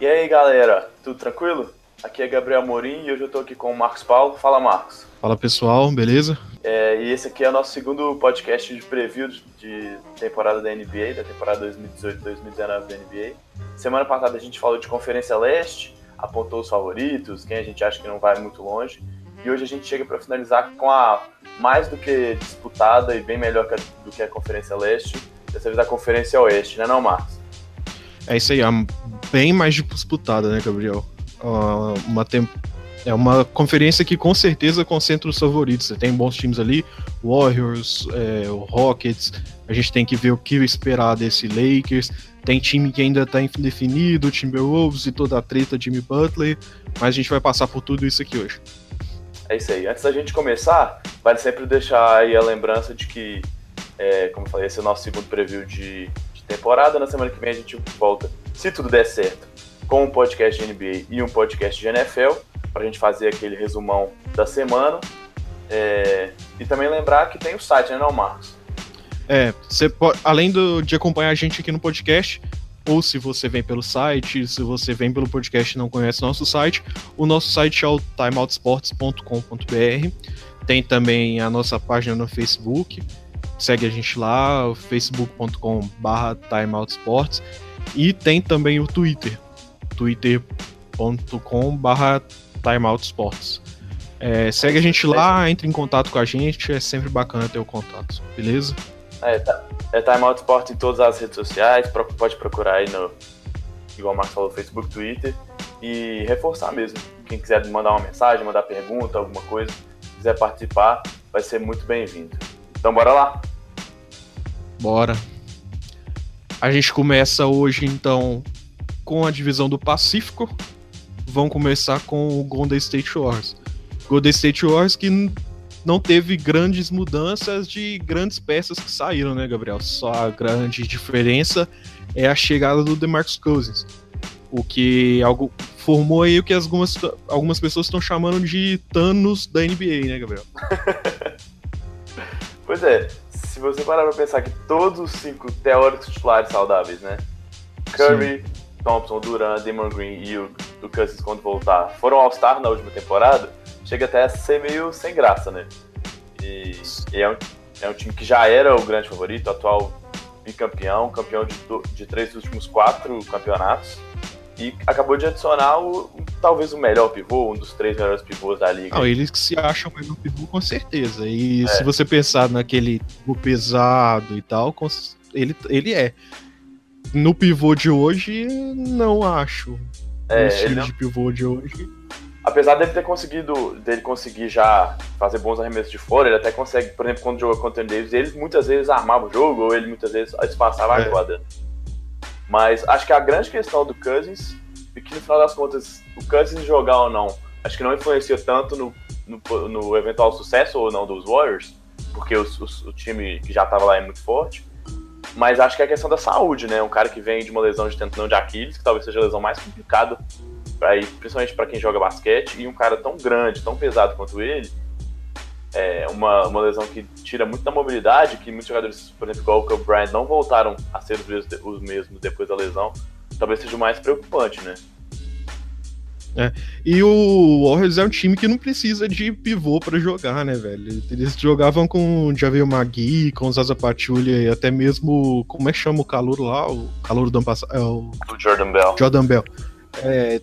E aí galera, tudo tranquilo? Aqui é Gabriel Morim e hoje eu tô aqui com o Marcos Paulo. Fala Marcos. Fala pessoal, beleza? É, e esse aqui é o nosso segundo podcast de preview de temporada da NBA, da temporada 2018-2019 da NBA. Semana passada a gente falou de Conferência Leste, apontou os favoritos, quem a gente acha que não vai muito longe. E hoje a gente chega para finalizar com a mais do que disputada e bem melhor do que a Conferência Leste, dessa vez a Conferência Oeste, né não, Marcos? É isso aí, bem mais disputada, né, Gabriel? uma tem... É uma conferência que com certeza concentra os favoritos. Você tem bons times ali, Warriors, é, Rockets. A gente tem que ver o que esperar desse Lakers. Tem time que ainda está indefinido, Timberwolves e toda a treta Jimmy Butler. Mas a gente vai passar por tudo isso aqui hoje. É isso aí. Antes da gente começar, vale sempre deixar aí a lembrança de que, é, como eu falei, esse é o nosso segundo preview de temporada. Na semana que vem a gente volta, se tudo der certo, com um podcast de NBA e um podcast de NFL, para a gente fazer aquele resumão da semana. É, e também lembrar que tem o site, né, não, Marcos? É, você pode, além do, de acompanhar a gente aqui no podcast, ou se você vem pelo site, se você vem pelo podcast e não conhece nosso site, o nosso site é o timeoutsports.com.br. Tem também a nossa página no Facebook. Segue a gente lá, facebook.com/barra timeoutsports. E tem também o Twitter, twitter.com/barra timeoutsports. É, segue a gente lá, entre em contato com a gente, é sempre bacana ter o contato, beleza? É, tá, é Time Out Sport em todas as redes sociais, pode procurar aí no, igual o Marcos falou, Facebook, Twitter, e reforçar mesmo. Quem quiser mandar uma mensagem, mandar pergunta, alguma coisa, quiser participar, vai ser muito bem-vindo. Então bora lá? Bora. A gente começa hoje então com a divisão do Pacífico. Vão começar com o Golden State Warriors. Golden State Warriors que não teve grandes mudanças de grandes peças que saíram, né, Gabriel? Só a grande diferença é a chegada do DeMarcus Cousins. O que algo formou aí o que algumas, algumas pessoas estão chamando de Thanos da NBA, né, Gabriel? pois é, se você parar pra pensar que todos os cinco teóricos titulares saudáveis, né? Curry, Sim. Thompson, Durant, Damon Green e o, o Cousins quando voltar foram All-Star na última temporada, chega até a ser meio sem graça, né? E, e é, um, é um time que já era o grande favorito, atual bicampeão, campeão de, de três dos últimos quatro campeonatos. E acabou de adicionar o, talvez o melhor pivô, um dos três melhores pivôs da liga. Não, eles que se acham o melhor pivô com certeza. E é. se você pensar naquele pivô pesado e tal, ele, ele é. No pivô de hoje, não acho. É, o estilo não... de pivô de hoje apesar dele ter conseguido, dele conseguir já fazer bons arremessos de fora, ele até consegue, por exemplo, quando jogou contra o Davis, ele muitas vezes armava o jogo, ou ele muitas vezes espaçava é. a quadra. Mas acho que a grande questão do Cousins, é que no final das contas, o Cousins jogar ou não, acho que não influencia tanto no, no, no eventual sucesso ou não dos Warriors, porque os, os, o time que já estava lá é muito forte. Mas acho que é a questão da saúde, né? Um cara que vem de uma lesão de tendão de Aquiles, que talvez seja a lesão mais complicada para ir, principalmente para quem joga basquete, e um cara tão grande, tão pesado quanto ele, é uma, uma lesão que tira muito da mobilidade, que muitos jogadores, por exemplo, igual o Kobe Bryant, não voltaram a ser os mesmos, os mesmos depois da lesão, talvez seja o mais preocupante, né? É. E o Warriors é um time que não precisa de pivô para jogar, né, velho? Eles jogavam com o Javier Magui, com o Zaza Pachulia e até mesmo. Como é que chama o calor lá? O calor do ano passado. É o... o Jordan Bell. Jordan Bell. É,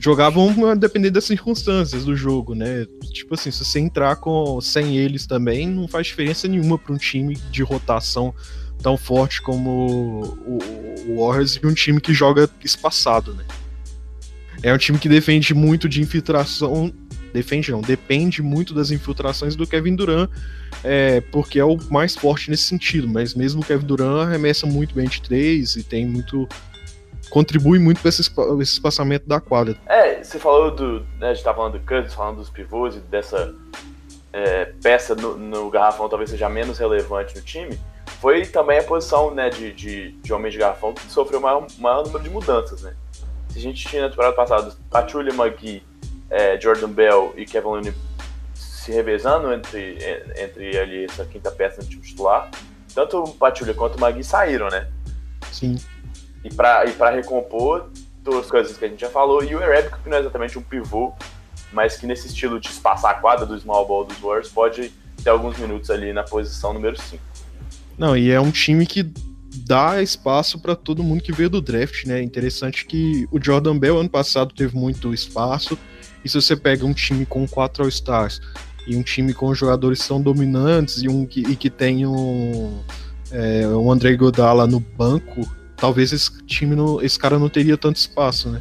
jogavam dependendo das circunstâncias do jogo, né? Tipo assim, se você entrar com sem eles também, não faz diferença nenhuma para um time de rotação tão forte como o, o Warriors e um time que joga espaçado, né? É um time que defende muito de infiltração, defende não, depende muito das infiltrações do Kevin Durant, é, porque é o mais forte nesse sentido, mas mesmo o Kevin Durant arremessa muito bem de três e tem muito contribui muito para esse, esse espaçamento da quadra. É, você falou do. Né, a gente tá falando do Cousins, falando dos pivôs e dessa é, peça no, no, garrafão talvez seja menos relevante no time. Foi também a posição né, de, de, de homem de garrafão que sofreu o maior, maior número de mudanças. Né? Se a gente tinha na temporada passada Pachulia McGee, é, Jordan Bell e Kevin Looney se revezando entre, entre ali essa quinta peça no time titular, tanto o Pachulia quanto o McGee saíram, né? Sim. E para e recompor, duas coisas que a gente já falou, e o Arabic, que não é exatamente um pivô, mas que nesse estilo de espaçar a quadra do small ball dos Warriors pode ter alguns minutos ali na posição número 5. Não, e é um time que dá espaço para todo mundo que veio do draft, né? Interessante que o Jordan Bell ano passado teve muito espaço, e se você pega um time com quatro All-Stars e um time com jogadores que são dominantes e um que, e que tem um, é, um André Godala no banco, talvez esse time não, esse cara não teria tanto espaço, né?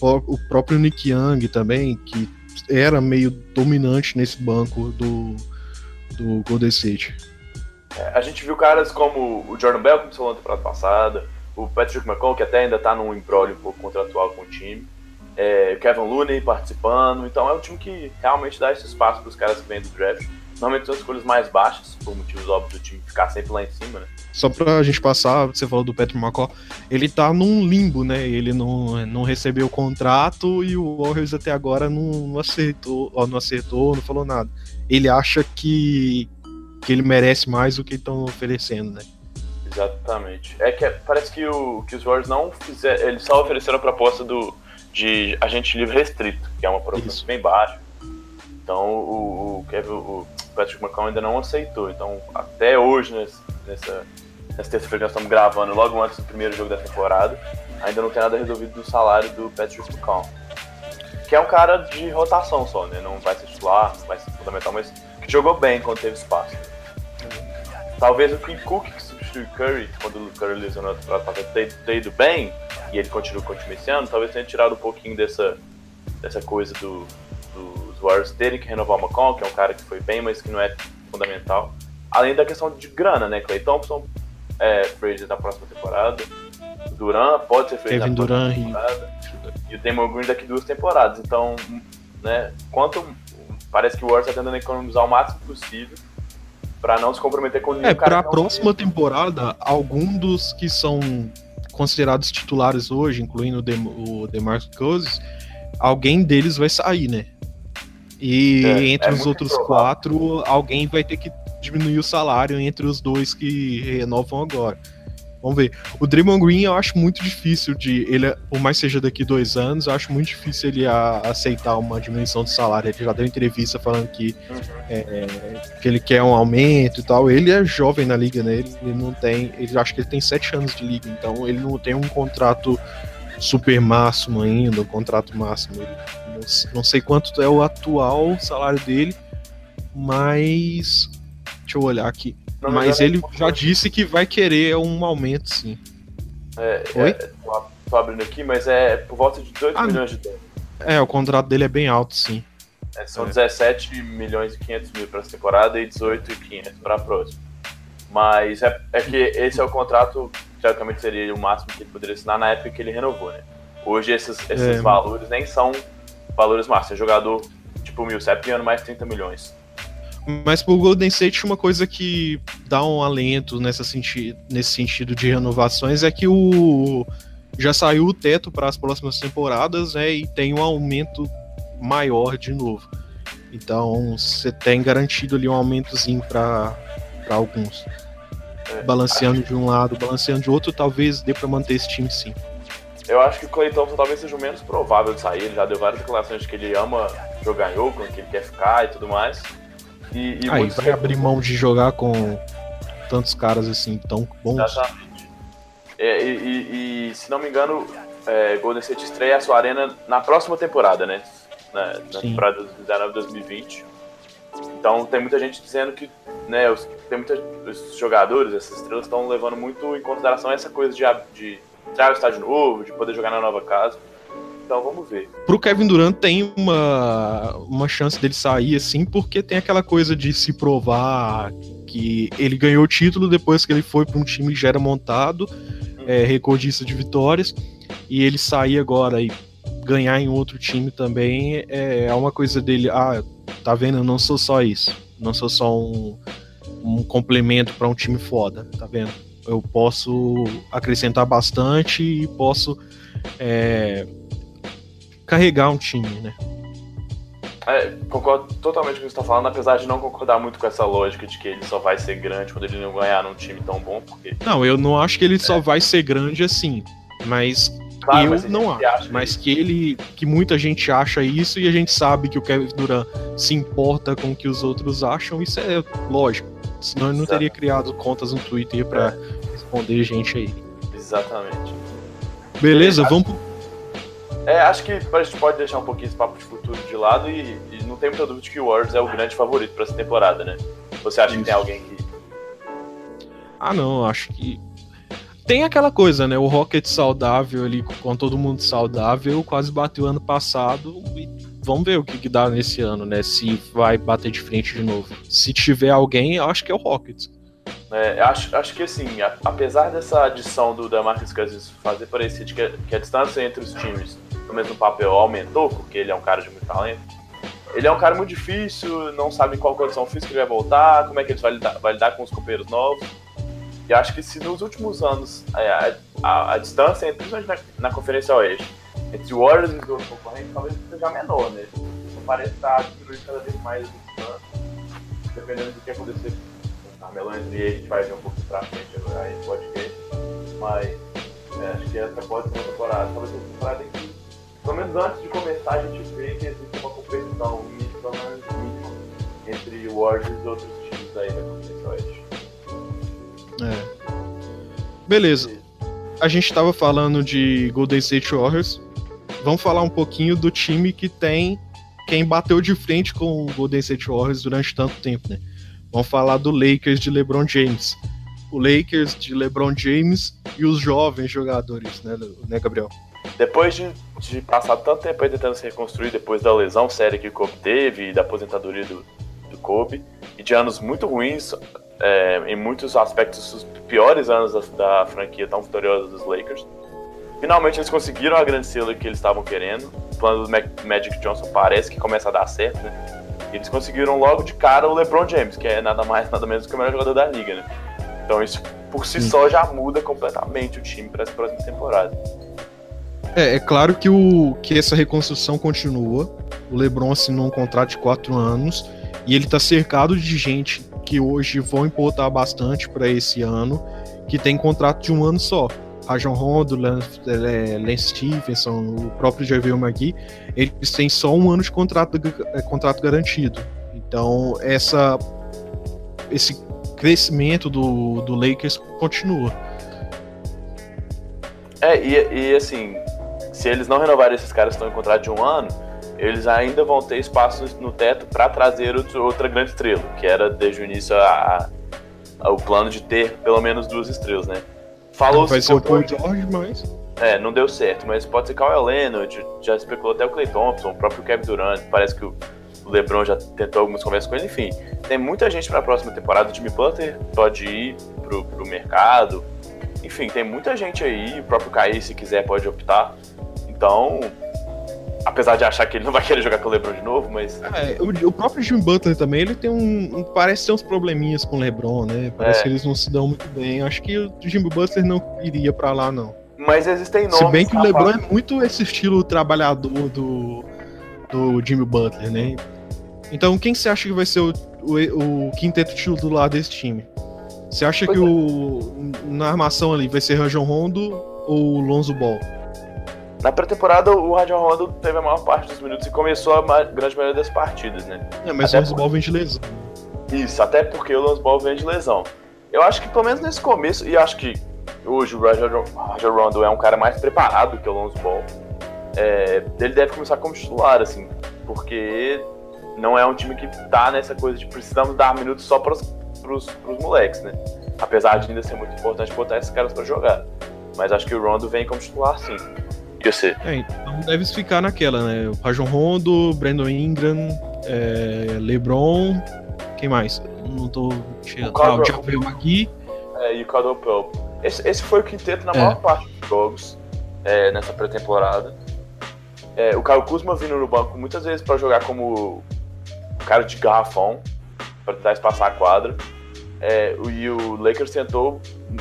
O, o próprio Nick Young também, que era meio dominante nesse banco do, do Golden State. É, a gente viu caras como o Jordan Bell, que começou na temporada passada, o Patrick McCall, que até ainda está num embrólio um pouco contratual com o time, é, Kevin Looney participando, então é um time que realmente dá esse espaço para os caras que vêm do draft. Normalmente são escolhas mais baixas, por motivos óbvios do time ficar sempre lá em cima, né? Só pra gente passar, você falou do Patrick McCall, ele tá num limbo, né? Ele não, não recebeu o contrato e o Warriors até agora não, não acertou, não acertou, não falou nada. Ele acha que, que ele merece mais do que estão oferecendo, né? Exatamente. É que parece que, o, que os Warriors não fizeram. Eles só ofereceram a proposta do, de agente livre restrito, que é uma proposta bem baixa. Então o, o, Kevin, o Patrick McCall ainda não aceitou. Então até hoje, nesse, nessa, nessa terça-feira que nós estamos gravando, logo antes do primeiro jogo da temporada, ainda não tem nada resolvido do salário do Patrick McCall. Que é um cara de rotação só, né? Não vai ser titular, não vai ser fundamental, mas que jogou bem quando teve espaço. Talvez o Quinn Cook, que substitui o Curry, quando o Curry lesionou a temporada passada, tenha ido bem, e ele continua, continua esse ano, talvez tenha tirado um pouquinho dessa, dessa coisa do, dos Warriors terem que renovar o McCon, que é um cara que foi bem, mas que não é fundamental. Além da questão de grana, né? Clay Thompson, é, Fraser da próxima temporada, Duran pode ser Fraser Kevin da próxima Duran temporada, e... e o Damon Green daqui duas temporadas. Então, né, quanto parece que o Warriors está tentando economizar o máximo possível para não se comprometer com nenhum É, para a próxima temporada, algum dos que são considerados titulares hoje, incluindo o, Dem o DeMarcus Cousins, alguém deles vai sair, né? E é, entre é os outros provável. quatro, alguém vai ter que diminuir o salário entre os dois que renovam agora. Vamos ver. O Draymond Green eu acho muito difícil de. Ele, por mais seja daqui dois anos, eu acho muito difícil ele a, aceitar uma diminuição de salário. Ele já deu entrevista falando que, uhum. é, que ele quer um aumento e tal. Ele é jovem na liga, né? Ele, ele não tem. Ele acho que ele tem sete anos de liga, então ele não tem um contrato super máximo ainda, um contrato máximo. Ele, não, sei quanto é o atual salário dele, mas. Deixa eu olhar aqui. Não, mas ele já disse que vai querer um aumento, sim. É, Oi? É, tô abrindo aqui, mas é por volta de 18 ah, milhões de dólares. É, o contrato dele é bem alto, sim. É, são é. 17 milhões e 500 mil para essa temporada e 18 e 500 para a próxima. Mas é, é, que esse é o contrato, teoricamente seria o máximo que ele poderia assinar na época que ele renovou, né? Hoje esses, esses é, valores nem são valores máximos. É jogador tipo o Millsap ganhando mais 30 milhões. Mas pro Golden State, uma coisa que dá um alento nessa senti nesse sentido de renovações é que o já saiu o teto para as próximas temporadas, né? E tem um aumento maior de novo. Então você tem garantido ali um aumentozinho para alguns. É, balanceando acho... de um lado, balanceando de outro, talvez dê para manter esse time sim. Eu acho que o Clay Thompson talvez seja o menos provável de sair. Ele já deu várias declarações de que ele ama jogar em Oakland, que ele quer ficar e tudo mais. E, e Aí vai abrir mão de jogar com tantos caras assim tão bons. Exatamente. É, e, e, e, se não me engano, é, Golden State estreia a sua arena na próxima temporada, né? Na, na temporada 2019-2020. Então tem muita gente dizendo que né, os, tem muitos os jogadores, essas estrelas estão levando muito em consideração essa coisa de, de entrar no estádio novo, de poder jogar na nova casa. Então vamos ver. Pro Kevin Durant tem uma, uma chance dele sair assim, porque tem aquela coisa de se provar que ele ganhou o título depois que ele foi para um time que já era montado, uhum. é, recordista de vitórias, e ele sair agora e ganhar em outro time também é, é uma coisa dele. Ah, tá vendo? Eu não sou só isso. Não sou só um, um complemento para um time foda, tá vendo? Eu posso acrescentar bastante e posso é, carregar um time, né? É, concordo totalmente com o que você está falando, apesar de não concordar muito com essa lógica de que ele só vai ser grande quando ele não ganhar num time tão bom, porque... Não, eu não acho que ele é. só vai ser grande assim, mas Claro, eu não acho, mas que ele, que muita gente acha isso e a gente sabe que o Kevin Durant se importa com o que os outros acham, isso é lógico. Senão ele não teria criado contas no Twitter para é. responder gente aí. Exatamente. Beleza, é, vamos. É, acho que a gente pode deixar um pouquinho esse papo de futuro de lado e, e não tem muita dúvida de que o Warriors é o grande favorito para essa temporada, né? Você acha isso. que tem alguém que. Ah, não, acho que tem aquela coisa, né? O Rocket saudável ali, com todo mundo saudável, quase bateu ano passado. E vamos ver o que, que dá nesse ano, né? Se vai bater de frente de novo. Se tiver alguém, eu acho que é o Rockets. É, acho, acho que assim, a, apesar dessa adição do Damarcus Cousins fazer parecer que, que a distância entre os times no mesmo papel aumentou, porque ele é um cara de muito talento, ele é um cara muito difícil, não sabe em qual condição física ele vai voltar, como é que ele vai lidar, vai lidar com os companheiros novos. E acho que se nos últimos anos é, a, a, a distância, principalmente na, na Conferência Oeste, entre o Warriors e os outros concorrentes, talvez seja menor, né? Não parece estar diminuindo cada vez mais a distância, dependendo do que acontecer com o Carmelo e a gente vai ver um pouco pra frente aí no podcast. Mas é, acho que essa pode ser uma temporada, talvez uma temporada em que, pelo menos antes de começar, a gente vê que existe uma competição mínima entre o Warriors e os outros times aí da Conferência Oeste. É. Beleza. A gente estava falando de Golden State Warriors. Vamos falar um pouquinho do time que tem quem bateu de frente com o Golden State Warriors durante tanto tempo, né? Vamos falar do Lakers de LeBron James. O Lakers de LeBron James e os jovens jogadores, né, né Gabriel? Depois de, de passar tanto tempo aí tentando se reconstruir depois da lesão séria que o Kobe teve da aposentadoria do, do Kobe, e de anos muito ruins, é, em muitos aspectos, os piores anos da, da, franquia tão vitoriosa dos Lakers. Finalmente eles conseguiram a grande selo que eles estavam querendo. O plano do Magic Johnson parece que começa a dar certo, né? Eles conseguiram logo de cara o LeBron James, que é nada mais, nada menos que o melhor jogador da liga, né? Então isso por si só já muda completamente o time para essa próxima temporada. É, é claro que, o, que essa reconstrução continua. O LeBron assinou um contrato de quatro anos e ele está cercado de gente que hoje vão importar bastante para esse ano, que tem contrato de um ano só. Rajon Rondo, Lance, é, Lance Stevenson, o próprio JaVale McGee, eles têm só um ano de contrato, é, contrato garantido. Então, essa, esse crescimento do, do Lakers continua. É, e, e assim, se eles não renovarem esses caras que estão em contrato de um ano, eles ainda vão ter espaço no teto para trazer outra grande estrela, que era desde o início a, a, o plano de ter pelo menos duas estrelas, né? Falou Vai ser o Paul George, mas... É, não deu certo, mas pode ser Kawhi Leonard, já especulou até o Clay Thompson, o próprio Kevin Durant, parece que o LeBron já tentou algumas conversas com ele, enfim. Tem muita gente para a próxima temporada, o Jimmy Butler pode ir pro, pro mercado, enfim, tem muita gente aí, o próprio Kai, se quiser, pode optar. Então, Apesar de achar que ele não vai querer jogar com o LeBron de novo, mas. É, o, o, próprio Jimmy Butler também, ele tem um, um, Parece ter uns probleminhas com o LeBron, né? Parece é. que eles não se dão muito bem. Acho que o Jimmy Butler não iria para lá, não. Mas existem nomes. Se bem que o LeBron é muito esse estilo trabalhador do, do Jimmy Butler, né? Então, quem você acha que vai ser o, o, o quinteto titular desse time? Você acha pois que é. o, na armação ali vai ser Rajon Rondo ou Lonzo Ball? Na pré-temporada, o Rajon Rondo teve a maior parte dos minutos e começou a grande maioria das partidas, né? É, mas até o Lonzo Ball vem de lesão. Isso, até porque o Lonzo Ball vem de lesão. Eu acho que pelo menos nesse começo, e acho que hoje o Rajon Rondo é um cara mais preparado que o Lonzo Ball, é, ele deve começar como titular, assim, porque não é um time que tá nessa coisa de precisamos dar minutos só pros, pros, pros moleques, né? Apesar de ainda ser muito importante botar esses caras para jogar. Mas acho que o Rondo vem como titular, sim. É, então deve ficar naquela, né? O Rajon Rondo, Brandon Ingram, é, LeBron. Quem mais? Não tô. O ah, o Javel Magui. É, e o Caldwell Pope. Esse, esse foi o quinteto na é. maior parte dos jogos é, nessa pré-temporada. É, o Caio Kuzma vindo no banco muitas vezes para jogar como cara de garrafão, para tentar espaçar a quadra. É, e o Lakers tentou,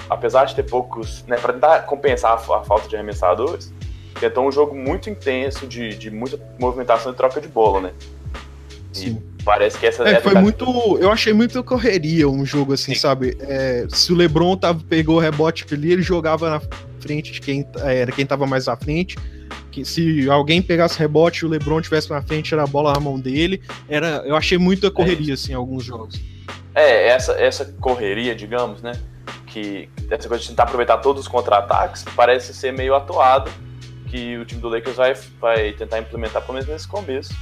apesar de ter poucos, né, para tentar compensar a, a, falta de arremessadores, tentou um jogo muito intenso, de, de muita movimentação e troca de bola, né? Sim. E parece que essa. É, foi muito. Eu achei muito correria um jogo assim, Sim. sabe? É, se o Lebron tava, pegou o rebote ali, ele jogava na frente de quem é, era quem tava mais à frente. Que se alguém pegasse rebote e o LeBron tivesse na frente, era a bola na mão dele. Era, eu achei muita correria assim em alguns jogos. É, essa, essa correria, digamos, né? Que essa coisa de tentar aproveitar todos os contra-ataques parece ser meio atuado que o time do Lakers vai, vai tentar implementar, pelo menos nesse começo.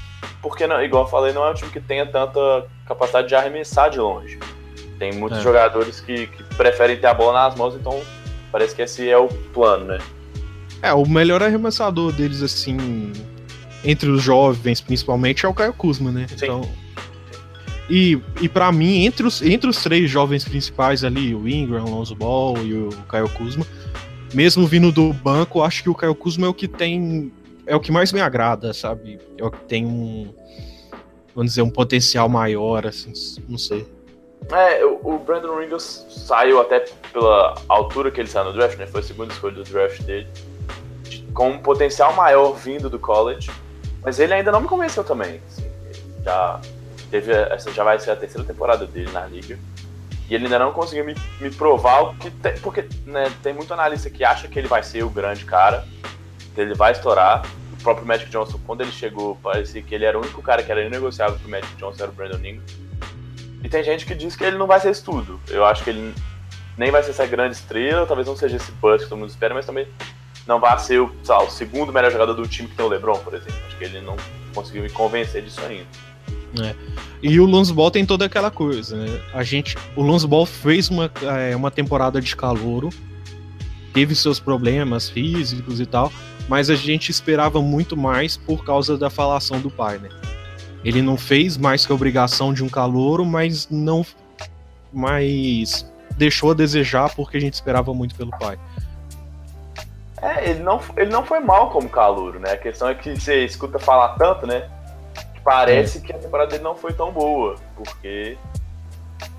Porque, não, igual eu falei, não é um time que tenha tanta capacidade de arremessar de longe. Tem muitos é. jogadores que, que, preferem ter a bola nas mãos, então parece que esse é o plano, né? É, o melhor arremessador deles, assim, entre os jovens, principalmente, é o Caio Kuzma, né? Sim. Então. E, e para mim, entre os, entre os três jovens principais ali, o Ingram, o Lonzo Ball e o Caio Kuzma, mesmo vindo do banco, acho que o Caio Kuzma é o que tem. É o que mais me agrada, sabe? É o que tem um. Vamos dizer, um potencial maior, assim, não sei. É, o Brandon Ringles saiu até pela altura que ele saiu no draft, né? Foi a segunda escolha do draft dele. Com um potencial maior vindo do college. Mas ele ainda não me convenceu também. Assim, já teve essa já vai ser a terceira temporada dele na liga. E ele ainda não conseguiu me, me provar o que tem, porque né, tem muito analista que acha que ele vai ser o grande cara, que ele vai estourar. O próprio Magic Johnson, quando ele chegou, parecia que ele era o único cara que era inegociável pro Magic Johnson, era o Brandon Ingram. E tem gente que diz que ele não vai ser isso tudo. Eu acho que ele nem vai ser essa grande estrela, talvez não seja esse bust que todo mundo espera, mas também não vai ser o, o segundo melhor jogador do time que tem o LeBron, por exemplo. Acho que ele não conseguiu me convencer disso ainda. É. E o Lonzo Ball tem toda aquela coisa, né? A gente, o Lonzo Ball fez uma, é, uma temporada de calouro, teve seus problemas físicos e tal, mas a gente esperava muito mais por causa da falação do pai, né? Ele não fez mais que a obrigação de um calouro, mas não mas deixou a desejar porque a gente esperava muito pelo pai. É, ele não, ele não foi mal como calouro, né? A questão é que você escuta falar tanto, né? Parece é. que a temporada dele não foi tão boa, porque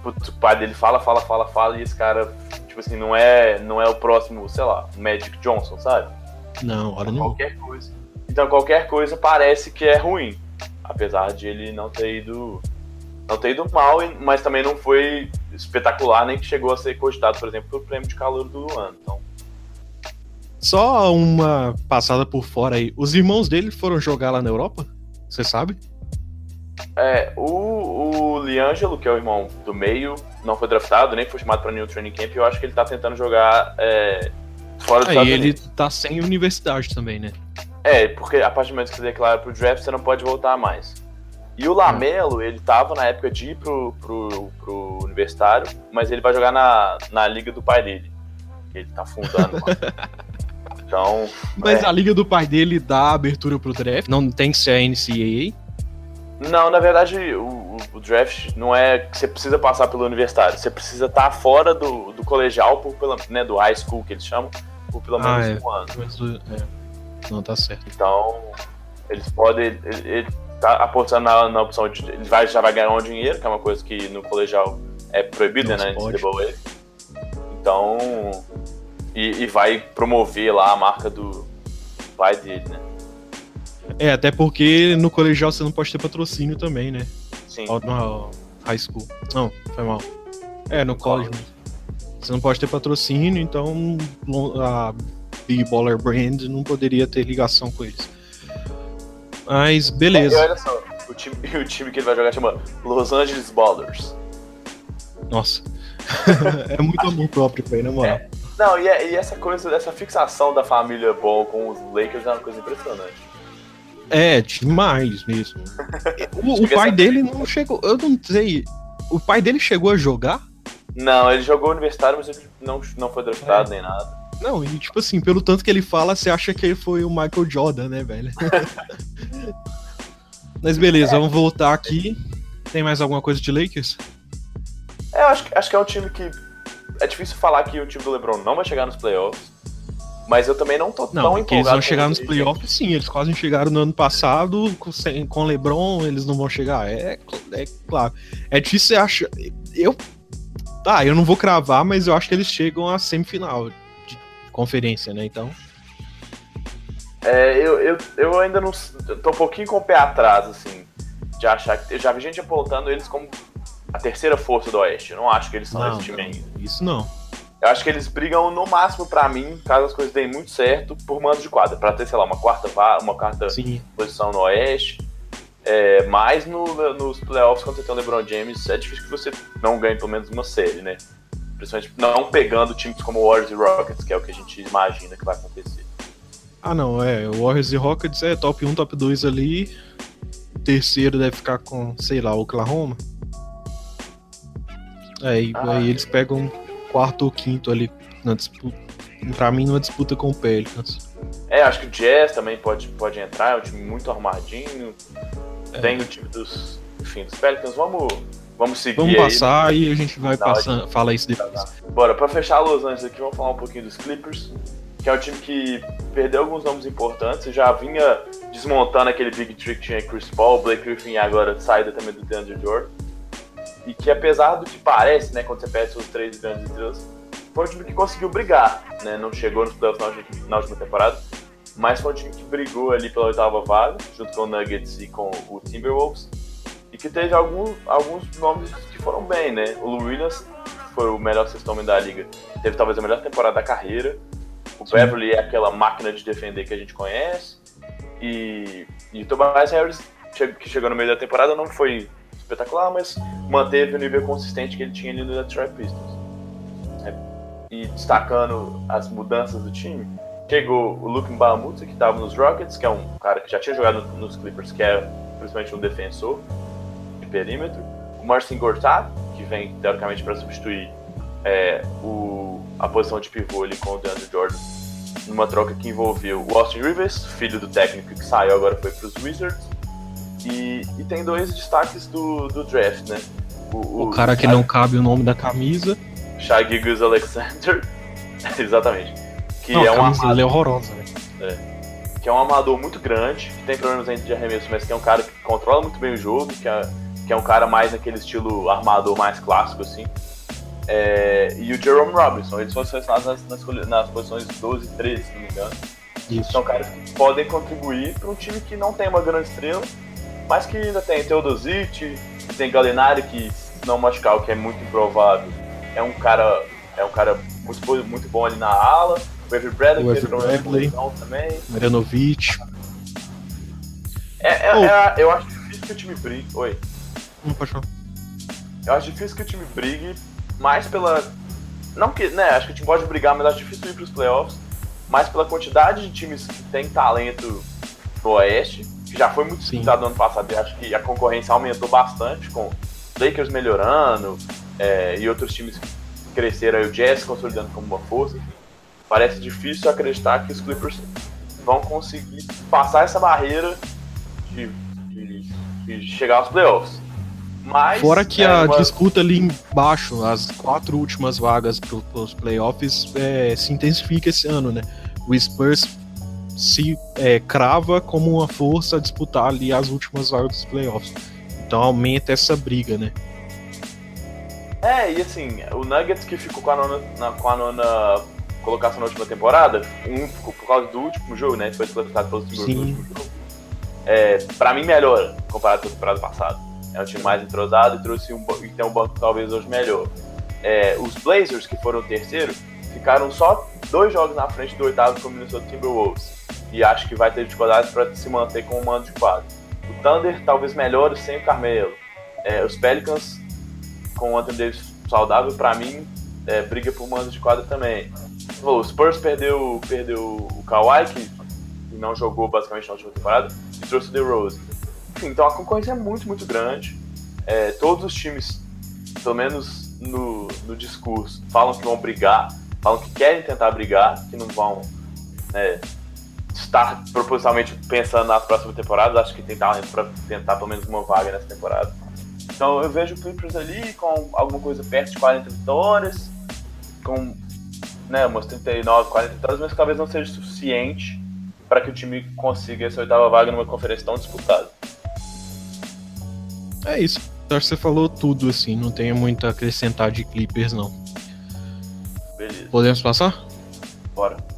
putz, o pai dele fala, fala, fala, fala, e esse cara, tipo assim, não é, não é o próximo, sei lá, Magic Johnson, sabe? Não, não. Qualquer coisa. Então qualquer coisa parece que é ruim, apesar de ele não ter ido não ter ido mal, mas também não foi espetacular, nem que chegou a ser cogitado, por exemplo, pelo prêmio de calor do ano. Então, só uma passada por fora aí. Os irmãos dele foram jogar lá na Europa? Você sabe? É, o, o Liangelo, que é o irmão do meio, não foi draftado, nem foi chamado para nenhum training camp. Eu acho que ele tá tentando jogar é, fora do Aí ele Unidos. tá sem universidade também, né? É, porque a partir do momento que você declara pro draft, você não pode voltar mais. E o Lamelo, ele tava na época de ir pro, pro, pro universitário, mas ele vai jogar na, na liga do pai dele. Que ele tá fundando. então. Mas é. a liga do pai dele dá abertura pro draft, não tem que ser a NCAA. Não, na verdade, o, o, draft não é que você precisa passar pelo universitário. Você precisa estar tá fora do, do colegial, por, pela, né, do high school que eles chamam, por pelo ah, menos é. um ano. É. Não, tá certo. Então, eles podem. Ele, ele tá apostando na, na opção de. Ele vai, já vai ganhar um dinheiro, que é uma coisa que no colegial é proibida, né? NCAA. Então. E, e vai promover lá a marca do pai dele, né? É, até porque no colegial você não pode ter patrocínio também, né? Sim. No high school. Não, foi mal. É, no college. Você não pode ter patrocínio, então a Big Baller Brand não poderia ter ligação com eles. Mas beleza. É, olha só, o time, o time que ele vai jogar chama Los Angeles Ballers. Nossa. é muito amor próprio pra ele, na moral. É. Não, e, é, e, essa coisa, essa fixação da família Ball com os Lakers é uma coisa impressionante. É, demais mesmo. o, o pai dele não chegou. Eu não sei. O pai dele chegou a jogar? Não, ele jogou universitário, mas ele não, não foi draftado é. nem nada. Não, e tipo assim, pelo tanto que ele fala, você acha que ele foi o Michael Jordan, né, velho? mas beleza, é. vamos voltar aqui. Tem mais alguma coisa de Lakers? É, eu acho, acho que é um time que. É difícil falar que o time do LeBron não vai chegar nos playoffs. Mas eu também não tô não, tão empolgado. Eles vão chegar nos playoffs, sim. Eles quase chegaram no ano passado. Com, com LeBron, eles não vão chegar. É, é claro. É difícil você achar. Eu. Tá, eu não vou cravar, mas eu acho que eles chegam à semifinal de conferência, né? Então. É, eu, eu, eu ainda não. tô um pouquinho com o pé atrás, assim. De achar que. Eu já vi gente apontando eles como a terceira força do Oeste. Eu não acho que eles são não, esse time ainda. Isso não. Eu acho que eles brigam no máximo para mim, caso as coisas deem muito certo, por mando de quadra, para ter, sei lá, uma quarta uma quarta Sim. posição no Oeste. É, mas no, nos playoffs, quando você tem o LeBron James, é difícil que você não ganhe pelo menos uma série, né? Principalmente não pegando times como Warriors e Rockets, que é o que a gente imagina que vai acontecer. Ah, não, é. Warriors e Rockets é top 1, top 2 ali. O terceiro deve ficar com, sei lá, Oklahoma. Ah, aí eles pegam quarto ou quinto ali na disputa. Pra mim, numa disputa com o Pelicans. É, acho que o Jazz também pode, pode entrar, é um time muito arrumadinho. É. Tem o time dos, enfim, dos Pelicans. Vamos, vamos seguir. Vamos passar aí, e a gente vai passando, fala isso depois. Bora, pra fechar Los Angeles aqui, vamos falar um pouquinho dos Clippers, que é um time que perdeu alguns nomes importantes, já vinha desmontando aquele Big Trick que tinha Chris Paul, Blake Griffin e agora saída também do DeAndre Jordan e que apesar do que parece, né, quando você perde os três grandes estrelas, foi um time que conseguiu brigar, né, não chegou nos playoffs na, última temporada, mas foi um time que brigou ali pela oitava vaga, junto com o Nuggets e com o Timberwolves, e que teve alguns, alguns nomes que foram bem, né, o Lou Williams foi o melhor sexto homem da liga, teve talvez a melhor temporada da carreira, o Sim. Beverly é aquela máquina de defender que a gente conhece, e, e o Tobias Harris, que chegou no meio da temporada, não foi espetacular, mas manteve o nível consistente que ele tinha ali no Detroit Pistons. É, e destacando as mudanças do time, chegou o Luke Mbamute, que estava nos Rockets, que é um cara que já tinha jogado nos Clippers, que é principalmente um defensor de perímetro. O Marcin Gortat, que vem teoricamente para substituir é, o, a posição de pivô ali com o DeAndre Jordan, numa troca que envolveu o Austin Rivers, filho do técnico que saiu agora foi para os Wizards, e, e tem dois destaques do, do draft, né? O, o, o cara que não cabe o nome da camisa. Shai Alexander. Exatamente. Que não, é um amador, é horrorosa, né? É. Que é um amador muito grande, que tem problemas ainda de arremesso, mas que é um cara que controla muito bem o jogo, que é, que é um cara mais naquele estilo armador mais clássico, assim. É, e o Jerome Robinson, eles foram selecionados nas, nas, nas posições 12 e 13, se não me engano. Isso. São caras que podem contribuir para um time que não tem uma grande estrela, mas que ainda tem Teodosic, tem Galinari, que não machucar, o que é muito improvável, é um cara, é um cara muito, muito bom ali na ala. O Avery Bradley, o Avery Bradley também. Marjanovic. É, é, oh. é, eu acho difícil que o time brigue. Oi. Não pode falar. Eu acho difícil que o time brigue mais pela. Não que, né? Acho que o time pode brigar, mas acho difícil ir para os playoffs. Mais pela quantidade de times que tem talento no Oeste que já foi muito disputado no ano passado. E acho que a concorrência aumentou bastante com Lakers melhorando é, e outros times que cresceram, aí o Jazz consolidando como uma força. Parece difícil acreditar que os Clippers vão conseguir passar essa barreira de, de, de chegar aos playoffs. Mas, Fora que é a uma... disputa ali embaixo, as quatro últimas vagas para os playoffs, é, se intensifica esse ano, né? O Spurs se é, crava como uma força a disputar ali as últimas vagas dos playoffs. Então aumenta essa briga, né? É, e assim, o Nuggets que ficou com a nona, na, com a nona colocação na última temporada, um ficou por causa do último jogo, né? Foi classificado pelo Timberwolves no último jogo. É, pra mim, melhora comparado com a temporada passada. É um time mais entrosado e trouxe um, e tem um banco talvez hoje melhor. É, os Blazers, que foram o terceiro, ficaram só dois jogos na frente do oitavo com o Minnesota Timberwolves e acho que vai ter dificuldades para se manter com o mando de quadro. O Thunder talvez melhore sem o Carmelo. É, os Pelicans, com o Anthony Davis saudável, para mim, é, briga por mando de quadro também. O Spurs perdeu, perdeu o Kawhi, que não jogou basicamente na última temporada, e trouxe o DeRozan. Então a concorrência é muito, muito grande. É, todos os times, pelo menos no, no discurso, falam que vão brigar, falam que querem tentar brigar, que não vão né, estar propositalmente pensando nas próximas temporadas. Acho que tem talento para tentar pelo menos uma vaga nessa temporada. Então eu vejo o Clippers ali com alguma coisa perto de 40 vitórias, com né, umas 39, 40 vitórias, mas talvez não seja suficiente para que o time consiga essa oitava vaga numa conferência tão disputada. É isso. Acho que você falou tudo, assim, não tenho muito a acrescentar de Clippers, não. Beleza. Podemos passar? Bora.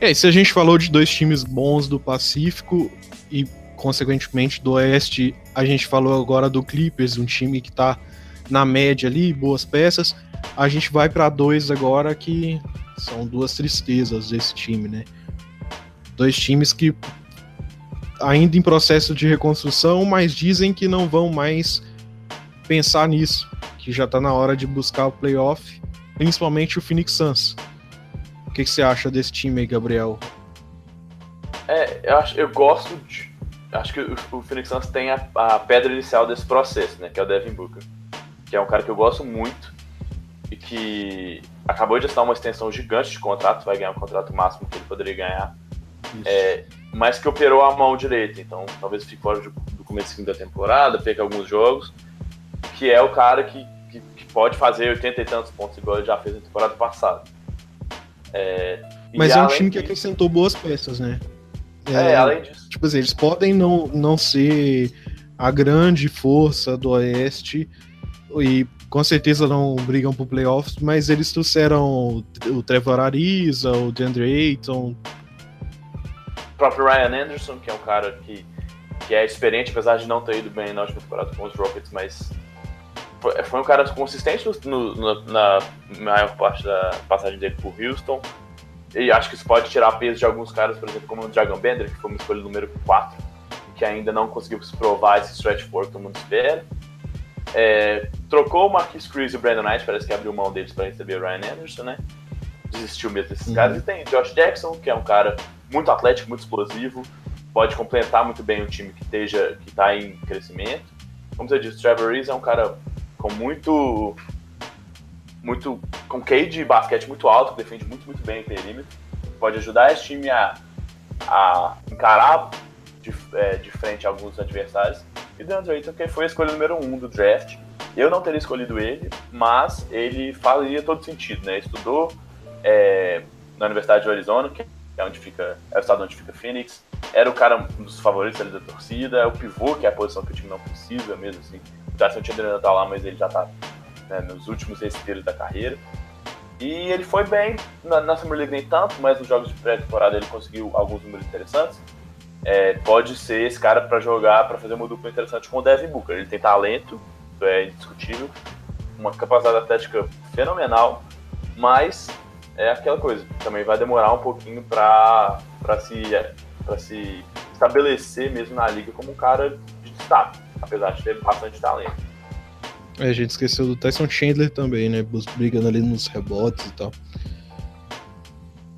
É, se a gente falou de dois times bons do Pacífico e, consequentemente, do Oeste, a gente falou agora do Clippers, um time que tá na média ali, boas peças. A gente vai para dois agora que são duas tristezas desse time, né? Dois times que ainda em processo de reconstrução, mas dizem que não vão mais pensar nisso, que já tá na hora de buscar o playoff, principalmente o Phoenix Suns. O que, que você acha desse time aí, Gabriel? É, eu, acho, eu gosto de. Acho que o, o Phoenix Suns tem a, a, pedra inicial desse processo, né? Que é o Devin Booker. Que é um cara que eu gosto muito e que acabou de assinar uma extensão gigante de contrato, vai ganhar o contrato máximo que ele poderia ganhar. É, mas que operou a mão direita, então talvez fique fora do, do começo da temporada, perca alguns jogos, que é o cara que, que, que, pode fazer 80 e tantos pontos, igual ele já fez na temporada passada. É, mas é um time que acrescentou boas peças, né? É, é, além disso. Tipo assim, eles podem não, não ser a grande força do Oeste e com certeza não brigam pro playoffs, mas eles trouxeram o Trevor Ariza, o DeAndre Ayton. O próprio Ryan Anderson, que é um cara que, que é experiente, apesar de não ter ido bem na última temporada com os Rockets, mas foi, um cara consistente no, no, na maior parte da passagem dele por Houston. E acho que isso pode tirar peso de alguns caras, por exemplo, como o Dragon Bender, que foi uma escolha número 4, que ainda não conseguiu se provar esse stretch for que todo mundo espera. É, trocou o Marquis Cruz e o Brandon Knight, parece que abriu mão deles para receber o Ryan Anderson, né? Desistiu mesmo desses uhum. caras. E tem Josh Jackson, que é um cara muito atlético, muito explosivo, pode completar muito bem um time que esteja que está em crescimento. Como você disse, Trevor Reese é um cara com muito muito com QI de basquete muito alto, que defende muito, muito bem o perímetro. Pode ajudar esse time a, a encarar de, é, de frente alguns adversários. E DeAndre Ayton, que foi a escolha número um do draft. Eu não teria escolhido ele, mas ele faria todo sentido, né? Estudou é, na Universidade de Arizona, que é onde fica, é o estado onde fica Phoenix. Era o cara um dos favoritos ali da torcida, é o pivô, que é a posição que o time não precisa mesmo assim. Tyson Chandler ainda tá lá, mas ele já tá né, nos últimos respiros da carreira. E ele foi bem na, na Summer League nem tanto, mas nos jogos de pré-temporada ele conseguiu alguns números interessantes. É, pode ser esse cara para jogar, para fazer uma dupla interessante com o Devin Booker. Ele tem talento, é indiscutível, uma capacidade atlética fenomenal, mas é aquela coisa, também vai demorar um pouquinho para se, se estabelecer mesmo na liga como um cara de destaque, apesar de ter bastante talento. É, a gente esqueceu do Tyson Chandler também, né? Brigando ali nos rebotes e tal.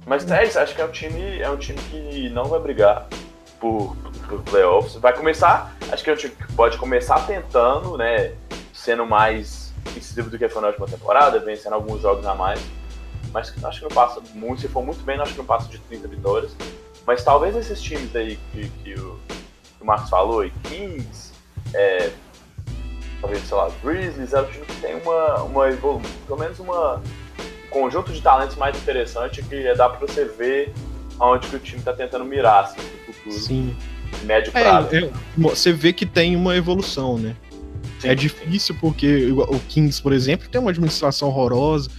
Mas é isso, acho que é um time, é um time que não vai brigar por, por playoffs. Vai começar, acho que é um time que pode começar tentando, né? Sendo mais incisivo do que foi na última temporada, vencendo alguns jogos a mais. Mas acho que não passa muito, se for muito bem, acho que não passa de 30 vitórias. Mas talvez esses times aí que, que, o, que o Marcos falou, e Kings, é, talvez, sei lá, Grizzlies, é time que tem uma, uma pelo menos uma um conjunto de talentos mais interessante que dá para você ver aonde que o time está tentando mirar assim, futuro. Sim. Médio é, prazo. É, você vê que tem uma evolução, né? Sim, é difícil sim. porque o Kings, por exemplo, tem uma administração horrorosa.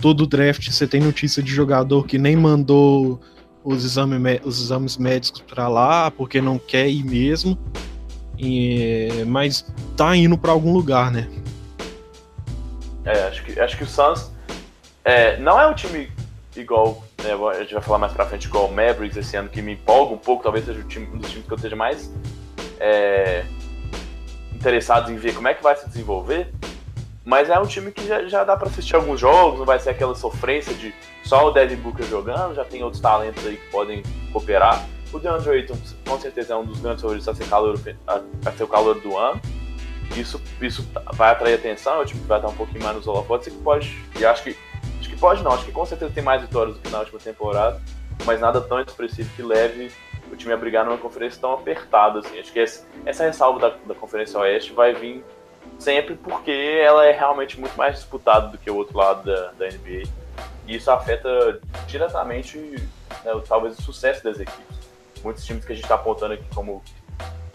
Todo draft você tem notícia de jogador que nem mandou os, exame, os exames médicos para lá porque não quer ir mesmo. E, mas tá indo para algum lugar, né? É, acho que, acho que o Suns é, não é um time igual, né, a gente vai falar mais pra frente, igual o Mavericks esse ano, que me empolga um pouco, talvez seja time, um dos times que eu esteja mais é, interessado em ver como é que vai se desenvolver. Mas é um time que já, já dá para assistir alguns jogos, não vai ser aquela sofrência de só o Devin Booker jogando, já tem outros talentos aí que podem cooperar. O DeAndre Ayton, com certeza, é um dos grandes favoritos a ser, calor, a, ser o calor do ano. Isso, isso vai atrair atenção, o time vai estar um pouquinho mais nos holofotes que pode. E acho que. Acho que pode não, acho que com certeza tem mais vitórias do que na última temporada, mas nada tão expressivo que leve o time a brigar numa conferência tão apertada assim. Acho que essa, essa ressalva da, da Conferência Oeste vai vir sempre porque ela é realmente muito mais disputada do que o outro lado da, da NBA. E isso afeta diretamente, né, talvez, o sucesso das equipes muitos times que a gente está apontando aqui como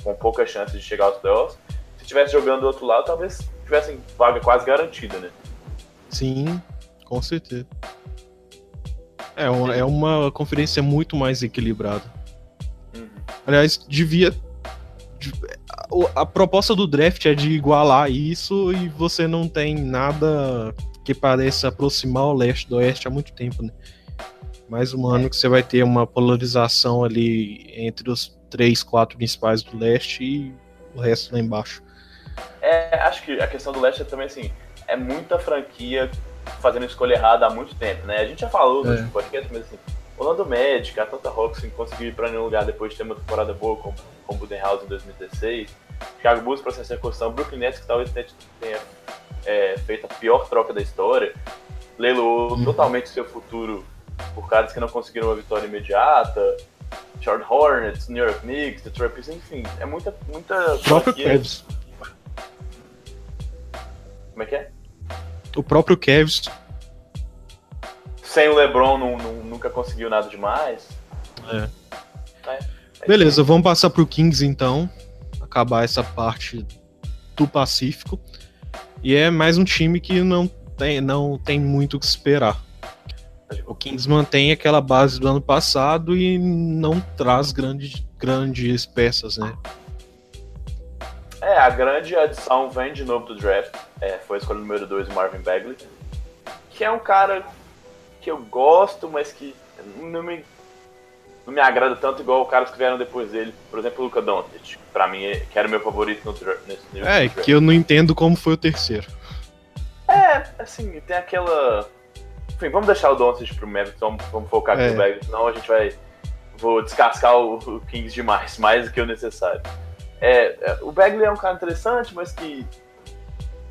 com pouca chance de chegar aos playoffs, se estivesse jogando do outro lado, talvez tivessem vaga quase garantida, né? Sim, com certeza. É uma, é uma conferência muito mais equilibrada. Uhum. Aliás, devia. a proposta do draft é de igualar isso e você não tem nada que pareça aproximar o leste do oeste há muito tempo, né? Mais um ano que você vai ter uma polarização ali entre os três, quatro principais do leste e o resto lá embaixo. É, acho que a questão do leste é também assim, é muita franquia fazendo escolha errada há muito tempo, né? A gente já falou é. no podcast, mas assim, Orlando Magic, Atlanta Hawks conseguiu ir para nenhum lugar depois de ter uma temporada boa com, com o Budenhouse em 2016. Chicago Bulls para essa reconstrução, Brooklyn Nets que talvez tenha é, feito a pior troca da história, leilou uhum. totalmente seu futuro por caras que não conseguiram uma vitória imediata, Charlotte Hornets, New York Knicks, Detroit Pistons, enfim, é muita muita o próprio Cavs. Como é que é? O próprio Cavs. Sem o LeBron não, não, nunca conseguiu nada demais. É. é, é Beleza, vamos passar pro Kings então, acabar essa parte do Pacífico. E é mais um time que não tem, não tem muito o que esperar. O Kings mantém aquela base do ano passado e não traz grandes, grandes peças, né? É, a grande adição vem de novo do draft. É, foi a escolha número 2, o Marvin Bagley. Que é um cara que eu gosto, mas que não me, não me agrada tanto igual os caras que vieram depois dele. Por exemplo, o Luca Doncic. Pra mim, que era o meu favorito no, nesse nível. É, que eu não entendo como foi o terceiro. É, assim, tem aquela enfim, vamos deixar o Doncic pro Mavericks, vamos, vamos focar aqui é. no Bagley, senão a gente vai. Vou descascar o, o Kings demais, mais do que o necessário. É, é, o Bagley é um cara interessante, mas que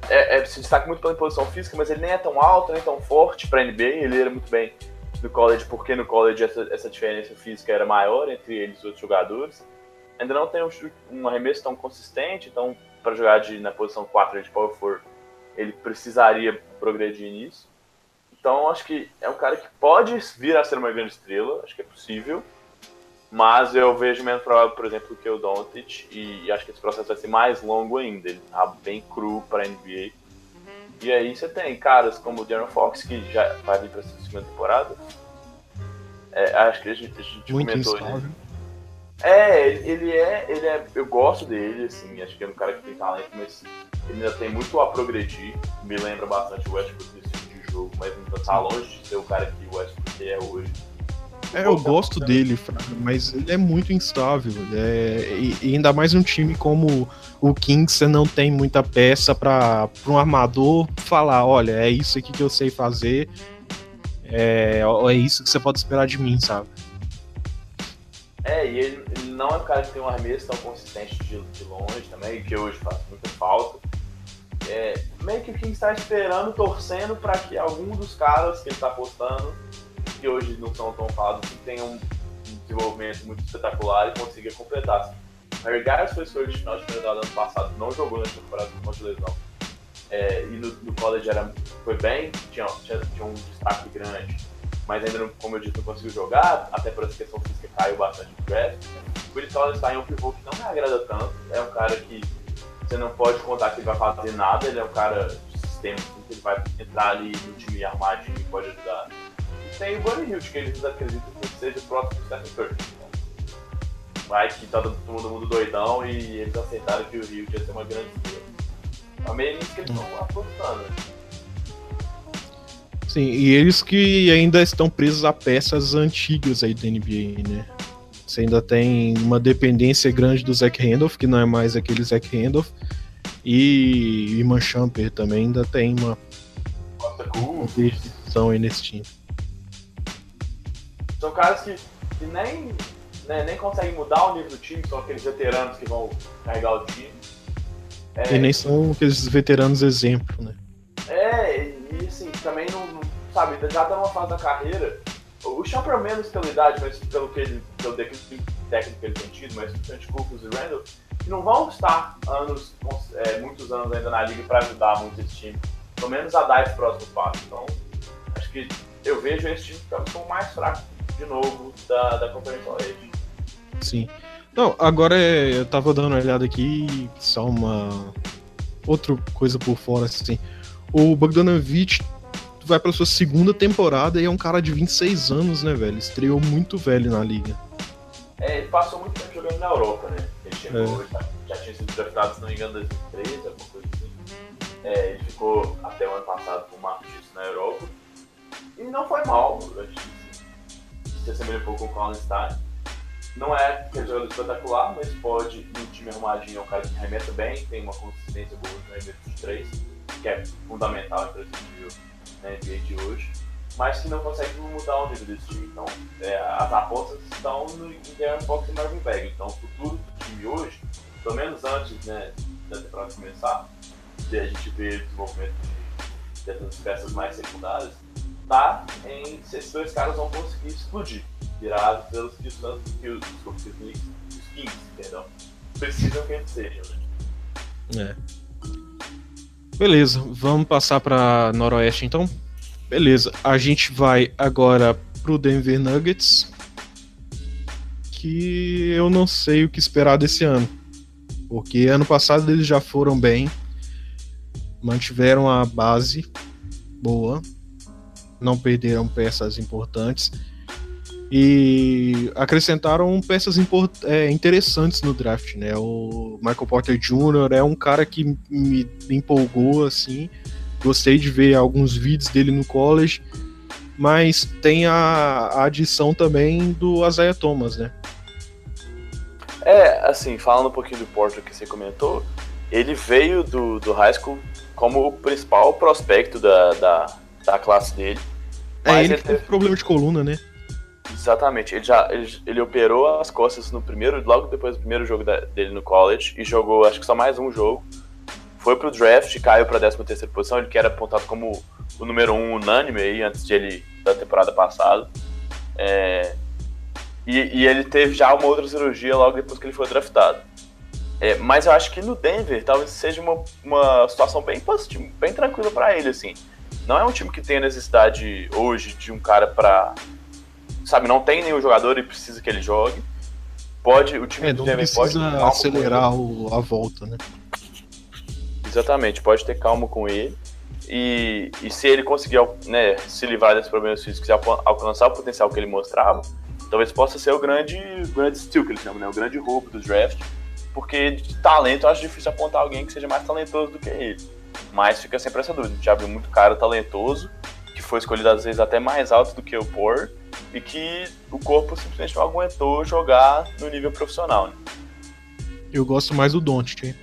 é, é, se destaca muito pela imposição física, mas ele nem é tão alto, nem tão forte para NBA. Ele era muito bem no college, porque no college essa, essa diferença física era maior entre eles e os outros jogadores. Ainda não tem um, um arremesso tão consistente, então para jogar de, na posição 4 de power forward, ele precisaria progredir nisso. Então acho que é um cara que pode vir a ser uma grande estrela, acho que é possível. Mas eu vejo menos provável, por exemplo, que o Doncic, e acho que esse processo vai ser mais longo ainda. Ele tá bem cru para NBA. E aí você tem caras como o Darren Fox, que já vai vir para essa segunda temporada. É, acho que a gente, a gente Muito comentou. Né? É, ele é, ele é. Eu gosto dele, assim, acho que é um cara que tem talento, mas ele ainda tem muito a progredir. Me lembra bastante o Westbrook jogo, mas ainda tá longe de ser o cara que o Westbrook é hoje. É, eu gosto dele, mas ele é muito instável. É, e, e, ainda mais um time como o Kings, você não tem muita peça para um armador falar: olha, é isso aqui que eu sei fazer, é, é isso que você pode esperar de mim, sabe? É, e ele, ele não é um cara que tem um arremesso tão consistente de, de longe também, que hoje faz muita falta é, meio que o King está esperando, torcendo para que algum dos caras que ele está apostando, que hoje não são tão falados, que tenham um desenvolvimento muito espetacular e consiga completar. Harry Giles foi escolha de final de primeira ano passado, não jogou nessa temporada por de lesão. É, e no, no, college era, foi bem, tinha, tinha, tinha, um destaque grande, mas ainda, não, como eu disse, não conseguiu jogar, até por essa questão física caiu bastante no draft. O Willis está em um pivô que não me agrada tanto, é um cara que você não pode contar que ele vai fazer nada, ele é um cara de sistema, assim, que ele vai entrar ali no time armadinho e pode ajudar. E tem o Bunny Hilt, que eles acreditam que seja o próximo Stephen Curry. Então, vai que tá todo mundo doidão e eles aceitaram que o Hilt ia ser uma grande estrela. É meio nisso que eles estão apostando? Sim, e eles que ainda estão presos a peças antigas aí da NBA, né? Você ainda tem uma dependência grande do Zach Randolph, que não é mais aquele Zach Randolph. E Iman Champer também ainda tem uma competição aí nesse time. São caras que, que nem, né, nem conseguem mudar o nível do time, são aqueles veteranos que vão carregar o time. É, e nem são aqueles veteranos exemplo, né? É, e assim, também não, não sabe, já tá numa fase da carreira o Champer menos pela idade, mas pelo que ele, pelo declínio técnico que ele tem tido, mas principalmente Kufus e Randall, que não vão estar anos, é, muitos anos ainda na liga para ajudar muito esse time, pelo menos a dar esse próximo passo. Então, acho que eu vejo esse time como mais fraco de novo da, da Conferência Oeste. Sim. Não, agora é, eu tava dando uma olhada aqui, só uma outra coisa por fora, assim. O Bogdanovich vai pra sua segunda temporada e é um cara de 26 anos, né, velho? Estreou muito velho na liga. É, ele passou muito tempo jogando na Europa, né? Ele chegou, é. já, já tinha sido draftado, se não me engano, em 2013, alguma coisa assim. É, ele ficou até o ano passado com o Marcos na Europa. E não foi mal, acho que se assemelha um pouco com o Colin Stein. Não é aquele jogador espetacular, mas pode, no time arrumadinho, é um cara que remeta bem, tem uma consistência boa no arremesso de 3, que é fundamental nível na NBA de hoje, mas que não consegue mudar o nível desse time. Então, é, as apostas estão no Darren Fox e Marvin Bagley. Então, o futuro do time hoje, pelo menos antes né, da temporada começar, de a gente ver o desenvolvimento de, dessas peças mais secundárias, tá em se esses dois caras vão conseguir explodir, virados pelos que os, que os, os, Knicks, os Kings, perdão, precisam que eles sejam. Né? É. Beleza, vamos passar para Noroeste então. Beleza, a gente vai agora pro Denver Nuggets, que eu não sei o que esperar desse ano, porque ano passado eles já foram bem, mantiveram a base boa, não perderam peças importantes e acrescentaram peças é, interessantes no draft, né? O Michael Porter Jr. é um cara que me empolgou assim. Gostei de ver alguns vídeos dele no college, mas tem a, a adição também do Isaiah Thomas, né? É, assim, falando um pouquinho do Porter que você comentou, ele veio do, do high school como o principal prospecto da, da, da classe dele. É, ele, ele teve problema de coluna, né? Exatamente. Ele já ele, ele, operou as costas no primeiro, logo depois do primeiro jogo da, dele no college e jogou, acho que só mais um jogo. Foi pro draft, caiu pra 13 terceira posição, ele que era apontado como o número um unânime aí antes de ele da temporada passada. É, e, e, ele teve já uma outra cirurgia logo depois que ele foi draftado. É, mas eu acho que no Denver talvez seja uma, uma situação bem positiva, bem tranquila para ele, assim. Não é um time que tem necessidade hoje de um cara para sabe, não tem nenhum jogador e precisa que ele jogue. Pode, o time é, do Denver pode acelerar o, a volta, né? Exatamente, pode ter calma com ele. E, e se ele conseguir né, se livrar desses problemas físicos e alcançar o potencial que ele mostrava, talvez possa ser o grande, grande steal que eles chamam, né? O grande roubo do draft. Porque de talento eu acho difícil apontar alguém que seja mais talentoso do que ele. Mas fica sempre essa dúvida. A gente já viu muito cara talentoso, foi escolhido às vezes até mais alto do que o Poor, e que o corpo simplesmente não aguentou jogar no nível profissional. Né? Eu gosto mais do Doncic.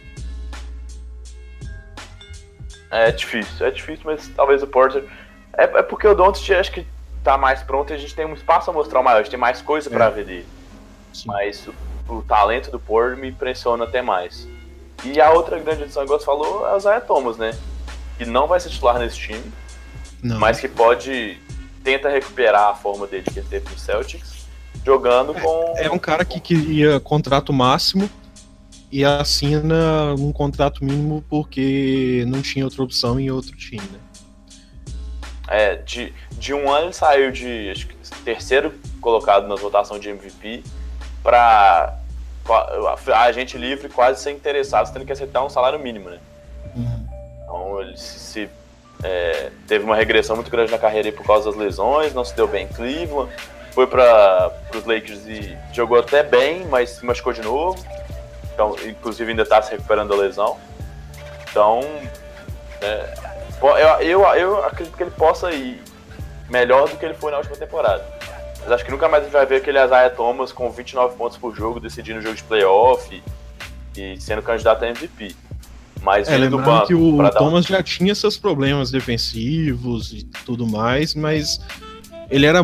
É difícil, é difícil, mas talvez o Porter. É, é porque o Doncic acho que tá mais pronto e a gente tem um espaço a mostrar maior, a gente tem mais coisa é. para ver dele. Sim. Mas o, o, talento do Porter me impressiona até mais. E a outra grande adição, igual você falou, é o Zaya Thomas, né? Que não vai ser titular nesse time, não. mas que pode tenta recuperar a forma dele que ele teve no Celtics, jogando é, com. É um cara que queria contrato máximo e assina um contrato mínimo porque não tinha outra opção em outro time, né? É, de, de um ano ele saiu de acho que, terceiro colocado na votação de MVP para a gente livre quase sem interessado, tendo que aceitar um salário mínimo, né? Uhum. Então ele se, se é, teve uma regressão muito grande na carreira por causa das lesões, não se deu bem em Cleveland, foi para os Lakers e jogou até bem, mas se machucou de novo. Então, inclusive ainda está se recuperando da lesão. Então, é, eu, eu, eu acredito que ele possa ir melhor do que ele foi na última temporada. Mas acho que nunca mais a gente vai ver aquele Isaiah Thomas com 29 pontos por jogo, decidindo o jogo de playoff e, e sendo candidato a MVP. Mas é, do banco. que o Thomas um... já tinha seus problemas defensivos e tudo mais, mas ele era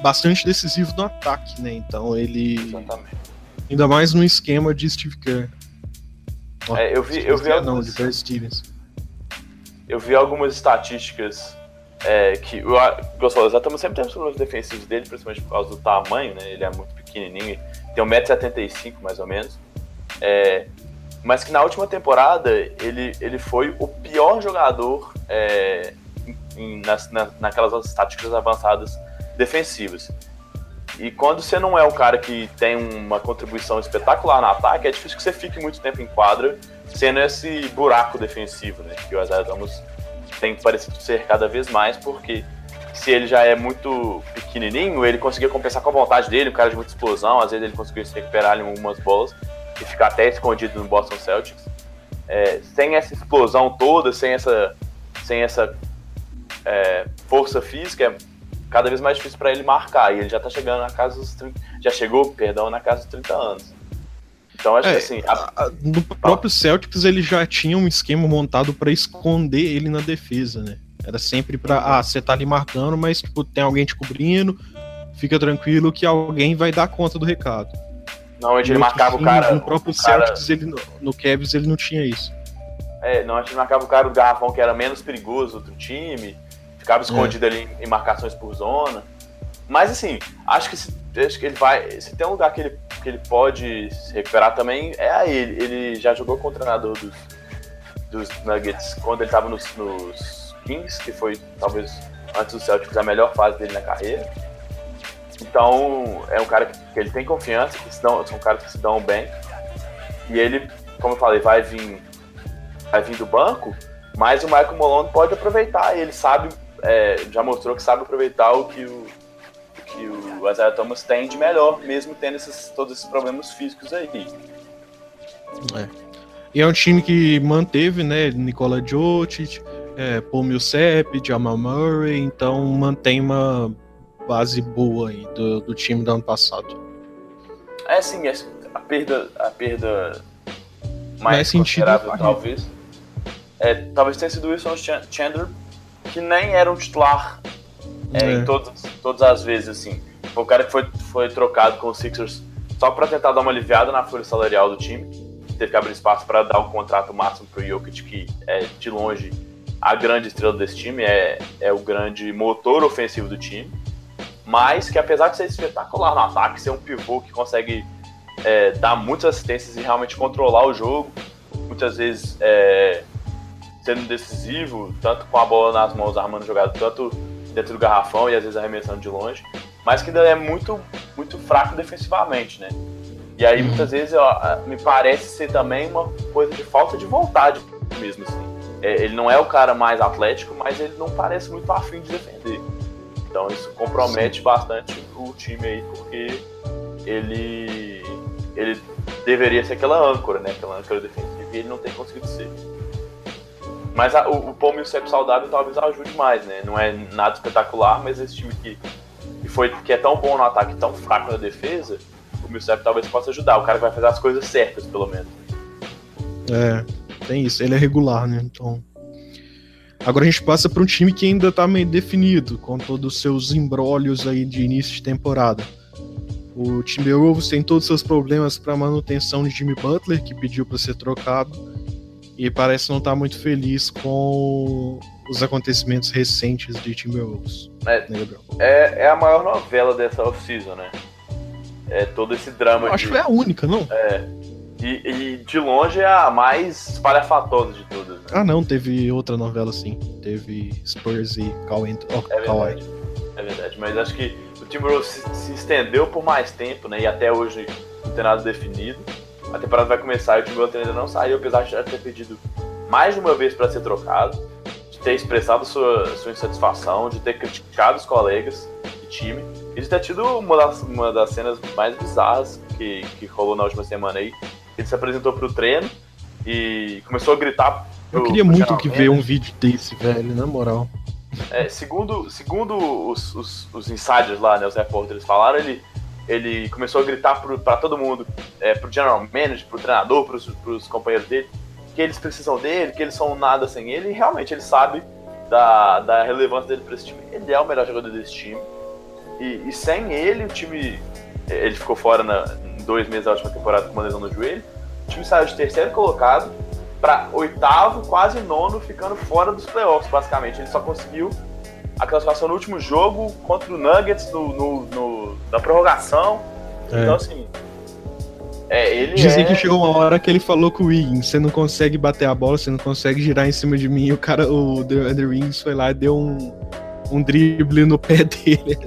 bastante decisivo no ataque, né? Então ele. Exatamente. Ainda mais no esquema de Steve Kerr. é, eu vi, eu vi alguns... não, de Kerr Stevens. Eu vi algumas estatísticas é, que o Gonçalo exatamente sempre tem os problemas defensivos dele, principalmente por causa do tamanho, né? Ele é muito pequenininho, tem 1,75m mais ou menos. É, mas que na última temporada ele, ele foi o pior jogador é, em, nas, na, naquelas estáticas avançadas defensivas. E quando você não é um cara que tem uma contribuição espetacular no ataque, é difícil que você fique muito tempo em quadra sendo esse buraco defensivo, né? Que o Isaiah Thomas tem parecido ser cada vez mais, porque se ele já é muito pequenininho, ele conseguia compensar com a vontade dele, um cara de muita explosão, às vezes ele conseguia se recuperar em algumas bolas, e ficar até escondido no Boston Celtics. É, sem essa explosão toda, sem essa, sem essa é, força física, é cada vez mais difícil para ele marcar. E ele já tá chegando na casa dos 30, já chegou, perdão, na casa dos 30 anos. Então acho é, que assim. A... No próprio Celtics ele já tinha um esquema montado para esconder ele na defesa, né? Era sempre pra. Ah, você tá ali marcando, mas tipo, tem alguém te cobrindo, fica tranquilo que alguém vai dar conta do recado. Normalmente ele marcava time, o cara. No próprio Celtics, cara... ele, no Cavs, ele não tinha isso. É, normalmente ele marcava o cara do garrafão que era menos perigoso do time, ficava escondido é. ali em marcações por zona. Mas assim, acho que se, acho que ele vai. Se tem um lugar que ele, que ele pode se recuperar também, é a ele. Ele já jogou com o treinador dos, dos Nuggets quando ele estava nos, nos, Kings, que foi talvez antes do Celtics a melhor fase dele na carreira. Então é um cara que, que ele tem confiança, que dão, são caras que se dão bem. E ele, como eu falei, vai vir, vai vir do banco, mas o Michael Malone pode aproveitar. Ele sabe, é, já mostrou que sabe aproveitar o que o, que o Isaiah Thomas tem de melhor, mesmo tendo esses, todos esses problemas físicos aí. É. E é um time que manteve, né, Nicola Jokic, é, Paul Millsap, Jamal Murray, então mantém uma base boa aí do, do time do ano passado. É sim, é, a perda, a perda mais considerável talvez. É, talvez tenha sido o Wilson Chandler, que nem era um titular é, é. em todas, todas as vezes, assim. Foi o cara que foi, foi trocado com os Sixers só para tentar dar uma aliviada na folha salarial do time. Teve que abrir espaço para dar um contrato máximo pro Jokic, que é de longe a grande estrela desse time, é, é o grande motor ofensivo do time. Mas que apesar de ser espetacular no ataque, ser um pivô que consegue é, dar muitas assistências e realmente controlar o jogo, muitas vezes é, sendo decisivo, tanto com a bola nas mãos, armando jogada, tanto dentro do garrafão e às vezes arremessando de longe, mas que ainda é muito, muito fraco defensivamente, né? E aí muitas vezes ó, me parece ser também uma coisa de falta de vontade mesmo, assim. É, ele não é o cara mais atlético, mas ele não parece muito afim de defender. Então isso compromete Sim. bastante o time aí, porque ele, ele deveria ser aquela âncora, né? Aquela âncora defensiva, e ele não tem conseguido ser. Mas a, o, o Paul Millsap saudável talvez ajude mais, né? Não é nada espetacular, mas esse time que, que, foi, que é tão bom no ataque tão fraco na defesa, o Millsap talvez possa ajudar. O cara vai fazer as coisas certas, pelo menos. É, tem isso. Ele é regular, né? Então. Agora a gente passa para um time que ainda tá meio definido, com todos os seus embrólios aí de início de temporada. O Timberwolves tem todos os seus problemas para manutenção de Jimmy Butler, que pediu para ser trocado e parece não estar tá muito feliz com os acontecimentos recentes de Timberwolves. É, né, é, é, a maior novela dessa off-season, né? É todo esse drama. Eu acho que é a única, não? É. E, e, de longe é a mais espalhafatosa de todas. Né? Ah, não, teve outra novela sim. Teve Spurs e Kawhi. Oh, é, verdade, é verdade, mas acho que o Timberwolves se, se estendeu por mais tempo, né? E até hoje não tem nada definido a temporada vai começar e o Tim Butler ainda não saiu, apesar de já ter pedido mais de uma vez para ser trocado, de ter expressado sua, sua insatisfação, de ter criticado os colegas de time e de ter tido uma das, uma das cenas mais bizarras que, que rolou na última semana aí. Ele se apresentou pro treino e começou a gritar. Pro, Eu queria muito que ver um vídeo desse, velho, na moral. É, segundo segundo os, os, os insiders lá, né, os repórteres falaram, ele ele começou a gritar para todo mundo, é, pro general manager, pro treinador, pros, pros companheiros dele, que eles precisam dele, que eles são nada sem ele, e realmente ele sabe da, da relevância dele para esse time. Ele é o melhor jogador desse time. E, e sem ele, o time. Ele ficou fora na, dois meses da última temporada com uma lesão no joelho. O time saiu de terceiro colocado para oitavo, quase nono, ficando fora dos playoffs, basicamente. Ele só conseguiu a classificação no último jogo contra o Nuggets no, no, no na prorrogação. É. Então, assim. É, ele Dizem é... que chegou uma hora que ele falou com o Wiggins: você não consegue bater a bola, você não consegue girar em cima de mim. E o cara, o The Wiggins foi lá e deu um, um drible no pé dele.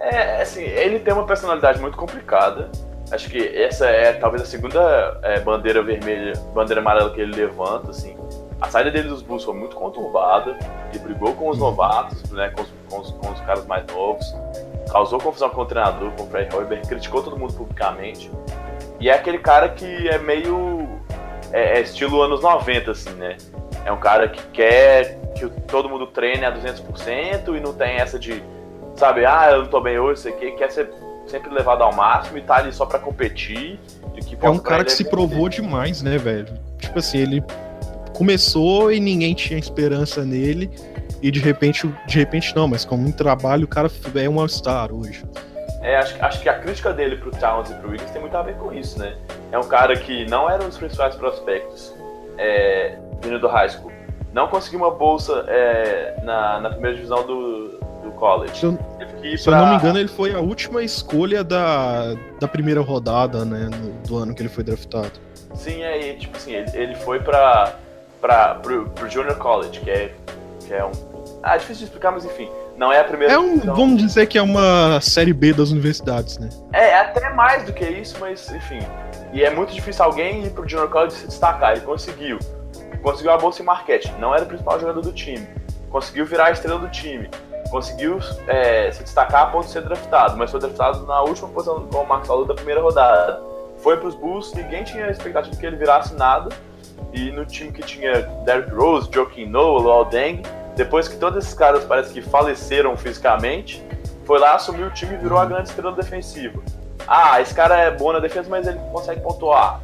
É, assim, ele tem uma personalidade muito complicada. Acho que essa é talvez a segunda é, bandeira vermelha, bandeira amarela que ele levanta, assim. A saída dele dos Bulls foi muito conturbada, ele brigou com os novatos, né, com os, com os, com os caras mais novos, causou confusão com o treinador, com o Fred Hoiberg, criticou todo mundo publicamente. E é aquele cara que é meio. É, é estilo anos 90, assim, né? É um cara que quer que todo mundo treine a 200% e não tem essa de, sabe, ah, eu não tô bem hoje, sei que, quer ser sempre levado ao máximo e tá ali só pra competir. é um cara que se provou demais, né, velho? Tipo assim, ele começou e ninguém tinha esperança nele e de repente, de repente não, mas com muito trabalho o cara é um all-star hoje. É, acho, acho que a crítica dele pro Towns e pro Wiggins tem muito a ver com isso, né? É um cara que não era um dos principais prospectos é, vindo do high school. Não conseguiu uma bolsa é, na, na primeira divisão do, do college. Se, eu, se pra... eu não me engano, ele foi a última escolha da, da primeira rodada, né? Do ano que ele foi draftado. Sim, aí, tipo assim, ele, ele foi pra, pra, pro, pro Junior College, que é, que é um. Ah, é difícil de explicar, mas enfim. Não é a primeira. É um, vamos dizer que é uma série B das universidades, né? É, é até mais do que isso, mas enfim. E é muito difícil alguém ir pro Junior College se destacar. Ele conseguiu. Conseguiu a bolsa em Marquette. Não era o principal jogador do time. Conseguiu virar a estrela do time. Conseguiu é, se destacar a ponto de ser draftado, mas foi draftado na última posição com o Max Aldo da primeira rodada. Foi pros Bulls, ninguém tinha a expectativa de que ele virasse nada. E no time que tinha Derrick Rose, Joaquim Noah, Luol Deng, depois que todos esses caras parece que faleceram fisicamente, foi lá, assumiu o time e virou a grande estrela defensiva. Ah, esse cara é bom na defesa, mas ele consegue pontuar.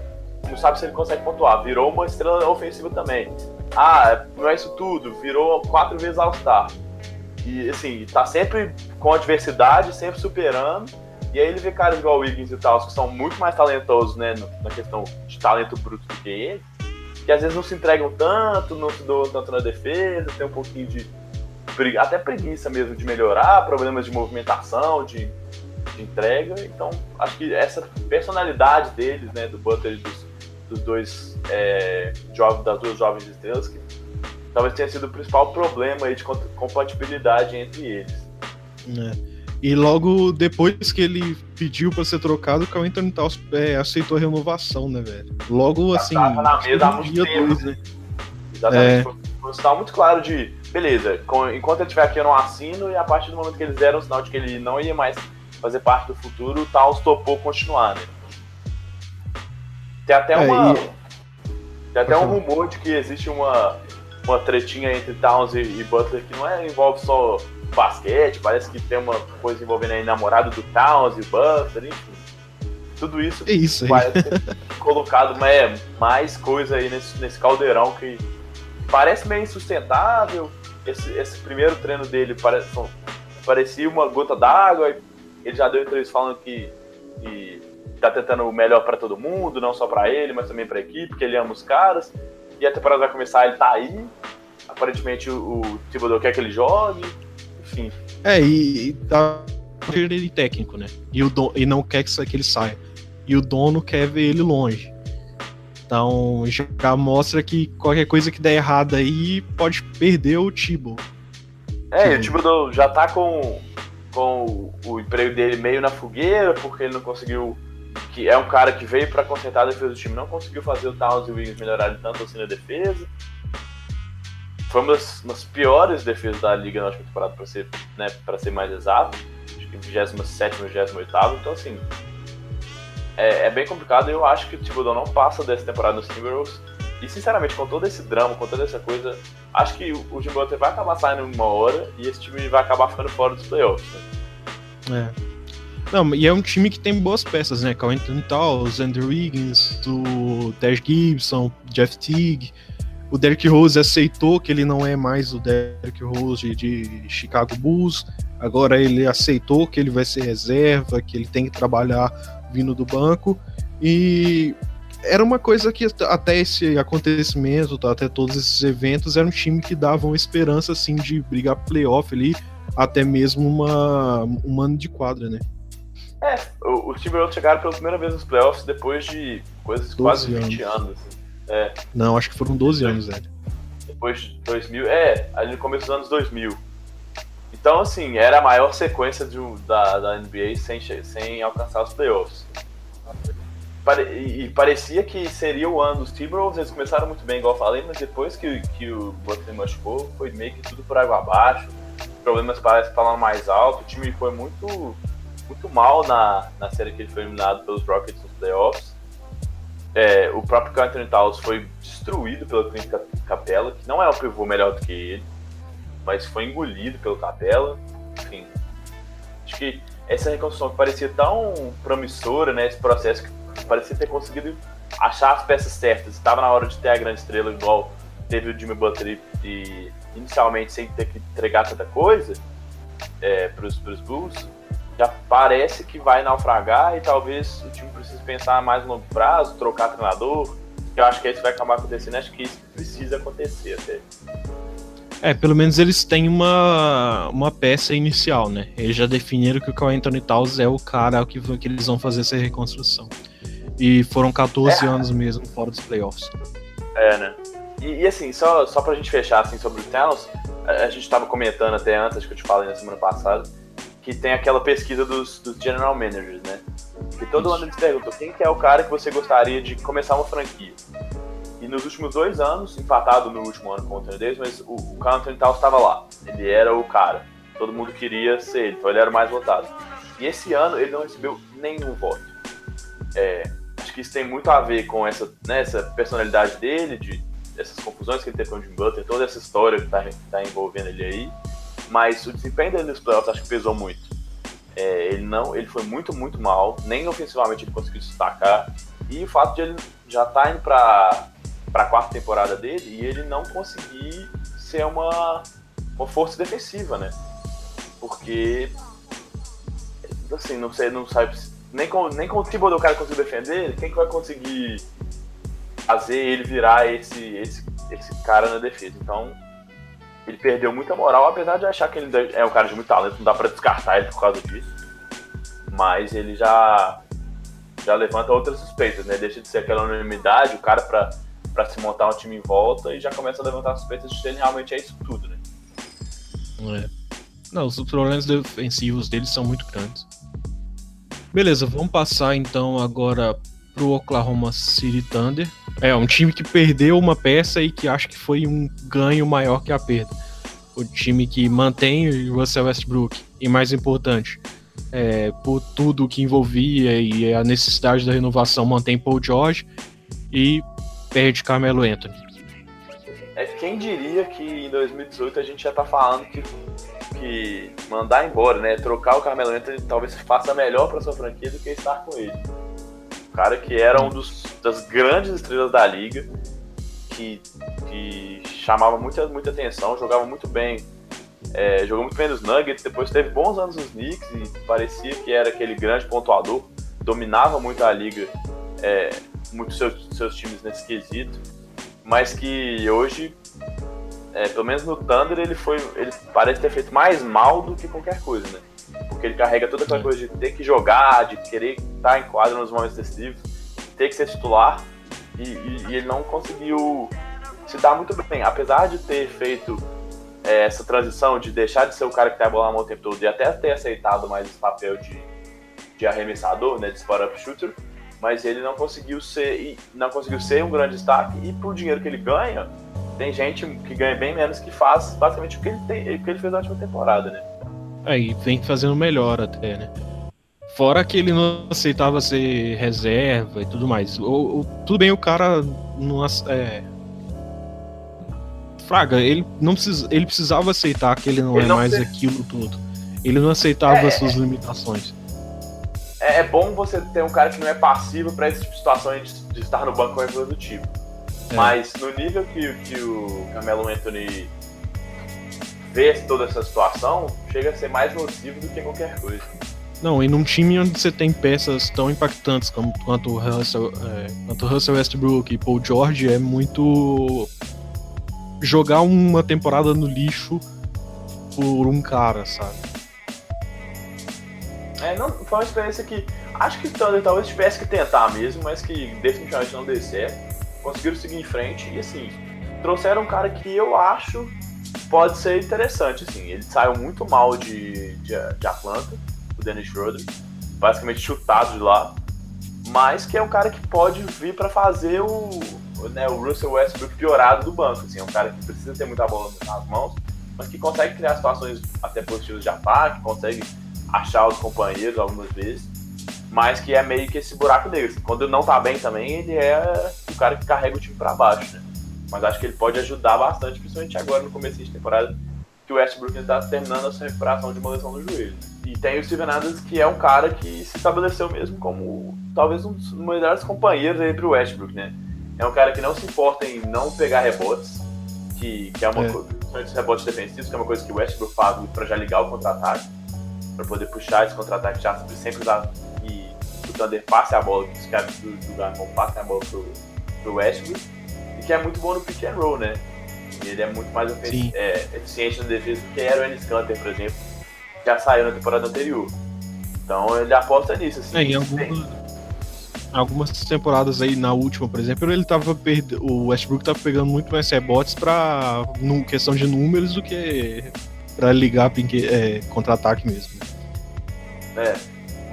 Não sabe se ele consegue pontuar. Virou uma estrela ofensiva também. Ah, não é isso tudo. Virou quatro vezes All-Star. E assim, tá sempre com adversidade, sempre superando. E aí ele vê caras igual o Wiggins e tal, que são muito mais talentosos, né, na questão de talento bruto do que ele que às vezes não se entregam tanto, não se doam tanto na defesa, tem um pouquinho de até preguiça mesmo de melhorar, problemas de movimentação, de, de entrega. Então, acho que essa personalidade deles, né, do Butler e dos, dos dois é, jovens, das duas jovens estrelas, que talvez tenha sido o principal problema aí de compatibilidade entre eles. É. E logo depois que ele pediu para ser trocado, o Carl Anthony Towns é, aceitou a renovação, né, velho? Logo, assim, tava na mesa há muito dia tempo, dois, né? Exatamente. É. Foi, um sinal muito claro de, beleza, com, enquanto ele estiver aqui eu não assino, e a partir do momento que eles deram o sinal de que ele não ia mais fazer parte do futuro, o Towns topou continuar, né? Tem até é, uma... E... Tem até um rumor de que existe uma, uma tretinha entre Towns e, e Butler que não é, envolve só basquete, parece que tem uma coisa envolvendo aí namorado do Towns e o Buster, enfim. Tudo isso, é isso parece colocado mais, mais coisa aí nesse, nesse caldeirão que parece meio insustentável. Esse, esse primeiro treino dele parece, parecia uma gota d'água. Ele já deu entrevista falando que, que tá tentando o melhor para todo mundo, não só para ele, mas também para a equipe, que ele ama os caras. E a temporada vai começar, ele tá aí. Aparentemente o, o Thibodeau quer que ele jogue enfim. É, e, e tá ele técnico, né? E, o don, e não quer que, que ele saia. E o dono quer ver ele longe. Então já mostra que qualquer coisa que der errado aí pode perder o Tibo. É, e o Tibo já tá com, com o emprego dele meio na fogueira, porque ele não conseguiu. Que é um cara que veio para consertar a defesa do time, não conseguiu fazer o Towns e o Wiggins melhorarem tanto assim na defesa foi uma das, uma das, piores defesas da liga na última temporada, para ser, né, ser mais exato. Acho que 27, 28. Então, assim, é, é, bem complicado. Eu acho que o Thibodeau não passa dessa temporada nos Timberwolves. E, sinceramente, com todo esse drama, com toda essa coisa, acho que o Jim Butler vai acabar saindo uma hora e esse time vai acabar ficando fora dos playoffs. Né? É. Não, e é um time que tem boas peças, né? Anthony Towns, Andrew Wiggins, o Tej Gibson, Jeff Teague o Derrick Rose aceitou que ele não é mais o Derrick Rose de Chicago Bulls. Agora ele aceitou que ele vai ser reserva, que ele tem que trabalhar vindo do banco. E era uma coisa que até esse acontecimento, até todos esses eventos, era um time que dava uma esperança assim de brigar playoff ali, até mesmo uma, um ano de quadra, né? É, os Timberwolves chegaram pela primeira vez nos playoffs depois de coisas quase 20 anos. anos assim. É. Não, acho que foram 12 anos, velho. Depois de 2000, é, ali no começo dos anos 2000. Então, assim, era a maior sequência de, da, da NBA sem, sem alcançar os playoffs. E, parecia que seria o ano dos Timberwolves, eles começaram muito bem, igual eu falei, mas depois que, que o Butler machucou, foi meio que tudo por água abaixo. Problemas parece falaram mais alto, o time foi muito, muito mal na, na série que ele foi eliminado pelos Rockets nos playoffs. é, o próprio Anthony Towns foi destruído pelo Clint Capella, que não é um pivô melhor do que ele, mas foi engolido pelo Capella. Enfim, acho que essa reconstrução que parecia tão promissora, né, esse processo que parecia ter conseguido achar as peças certas, estava na hora de ter a grande estrela, igual teve o Jimmy Butler e, inicialmente sem ter que entregar tanta coisa é, para os Bulls, já parece que vai naufragar e talvez o time precise pensar mais no longo prazo, trocar treinador. Eu acho que isso vai acabar acontecendo, acho que isso precisa acontecer até. É, pelo menos eles têm uma, uma peça inicial, né? Eles já definiram que o Carl Anthony Towns é o cara que, que eles vão fazer essa reconstrução. E foram 14 é. anos mesmo fora dos playoffs. É, né? E, e, assim, só, só pra gente fechar assim, sobre o Towns, a, a gente tava comentando até antes, acho que eu te falei na semana passada, que tem aquela pesquisa dos, dos general managers, né? Que todo ano eles perguntam quem que é o cara que você gostaria de começar uma franquia. E nos últimos dois anos, empatado no último ano com o Anthony Davis, mas o, o Carl Anthony Towns estava lá. Ele era o cara. Todo mundo queria ser ele, então ele era o mais votado. E esse ano ele não recebeu nenhum voto. É, acho que isso tem muito a ver com essa, né, essa personalidade dele, de essas confusões que ele teve com o Jim Butler, toda essa história que está tá envolvendo ele aí mas o desempenho dele nos playoffs acho que pesou muito. É, ele não, ele foi muito, muito mal, nem ofensivamente ele conseguiu destacar, e o fato de ele já estar tá indo para a quarta temporada dele e ele não conseguir ser uma, uma força defensiva, né? Porque, assim, não sei, não sabe, nem com, nem com o Thibodeau o cara conseguiu defender, quem que vai conseguir fazer ele virar esse, esse, esse cara na defesa? Então, ele perdeu muita moral, apesar de achar que ele é um cara de muito talento, não dá para descartar ele por causa disso. Mas ele já já levanta outras suspeitas, né? Deixa de ser aquela unanimidade, o cara para para se montar um time em volta e já começa a levantar suspeitas de se ele realmente é isso tudo, né? É. Não, os problemas defensivos deles são muito grandes. Beleza, vamos passar então agora pro Oklahoma City Thunder. É, um time que perdeu uma peça e que acho que foi um ganho maior que a perda. O time que mantém o Russell Westbrook e, mais importante, é, por tudo que envolvia e a necessidade da renovação, mantém Paul George e perde Carmelo Anthony. É, quem diria que em 2018 a gente já tá falando que, que mandar embora, né? Trocar o Carmelo Anthony talvez faça melhor para sua franquia do que estar com ele cara que era um dos, das grandes estrelas da liga, que, que chamava muita, muita atenção, jogava muito bem. É, jogou muito bem nos Nuggets, depois teve bons anos nos Knicks e parecia que era aquele grande pontuador, dominava muito a liga, é, muitos seus, seus times nesse quesito, mas que hoje, é, pelo menos no Thunder, ele foi, ele parece ter feito mais mal do que qualquer coisa, né? Porque ele carrega toda aquela é. coisa de ter que jogar, de querer estar em quadro nos momentos decisivos, ter que ser titular, e, e, e, ele não conseguiu se dar muito bem. Apesar de ter feito é, essa transição de deixar de ser o cara que tem a bola na mão o tempo todo e até ter aceitado mais esse papel de, de arremessador, né, de spot-up shooter, mas ele não conseguiu ser não conseguiu ser um grande destaque e por dinheiro que ele ganha, tem gente que ganha bem menos que faz basicamente o que ele, tem, o que ele fez na última temporada, né? Aí vem fazendo melhor até, né? Fora que ele não aceitava ser reserva e tudo mais. O, o tudo bem, o cara não. É... Fraga, ele não precisa, ele precisava aceitar que ele não ele é não mais aquilo tudo. Ele não aceitava é, suas limitações. É, é, bom você ter um cara que não é passivo para esse tipo situações de, de estar no banco ou coisa do tipo. Mas no nível que, que o Camelo Anthony ver toda essa situação chega a ser mais nocivo do que qualquer coisa. Não, e num time onde você tem peças tão impactantes como, quanto o Russell, é, quanto Russell Westbrook e Paul George, é muito jogar uma temporada no lixo por um cara, sabe? É, não, foi uma experiência que acho que o Thunder talvez tivesse que tentar mesmo, mas que definitivamente não deu certo. Conseguiram seguir em frente e assim, trouxeram um cara que eu acho pode ser interessante, assim. Ele saiu muito mal de, de, de Atlanta, o Dennis Schroeder, basicamente chutado de lá, mas que é um cara que pode vir para fazer o, né, o Russell Westbrook piorado do banco, assim. É um cara que precisa ter muita bola nas mãos, mas que consegue criar situações até positivas de ataque, consegue achar os companheiros algumas vezes, mas que é meio que esse buraco negro. Assim, quando não tá bem também, ele é o cara que carrega o time para baixo, né? Mas acho que ele pode ajudar bastante, principalmente agora no começo de temporada, que o Westbrook está terminando essa recuperação de uma lesão no joelho. E tem o Steven Adams, que é um cara que se estabeleceu mesmo como talvez um dos melhores companheiros aí pro Westbrook, né? É um cara que não se importa em não pegar rebotes, que, que é uma é. coisa, rebotes defensivos, que é uma coisa que o Westbrook faz para já ligar o contra-ataque, para poder puxar esse contra-ataque já sempre usar e o Thunder passe a bola, que os caras do, do passem a bola pro, pro Westbrook, que é muito bom no pick and roll, né? Ele é muito mais é, eficiente na defesa do que era o Ennis Canter, por exemplo, que já saiu na temporada anterior. Então ele aposta nisso, assim. É, em alguma, algumas temporadas aí, na última, por exemplo, ele tava perd... o Westbrook tava pegando muito mais rebotes pra questão de números do que pra ligar é, contra-ataque mesmo. É,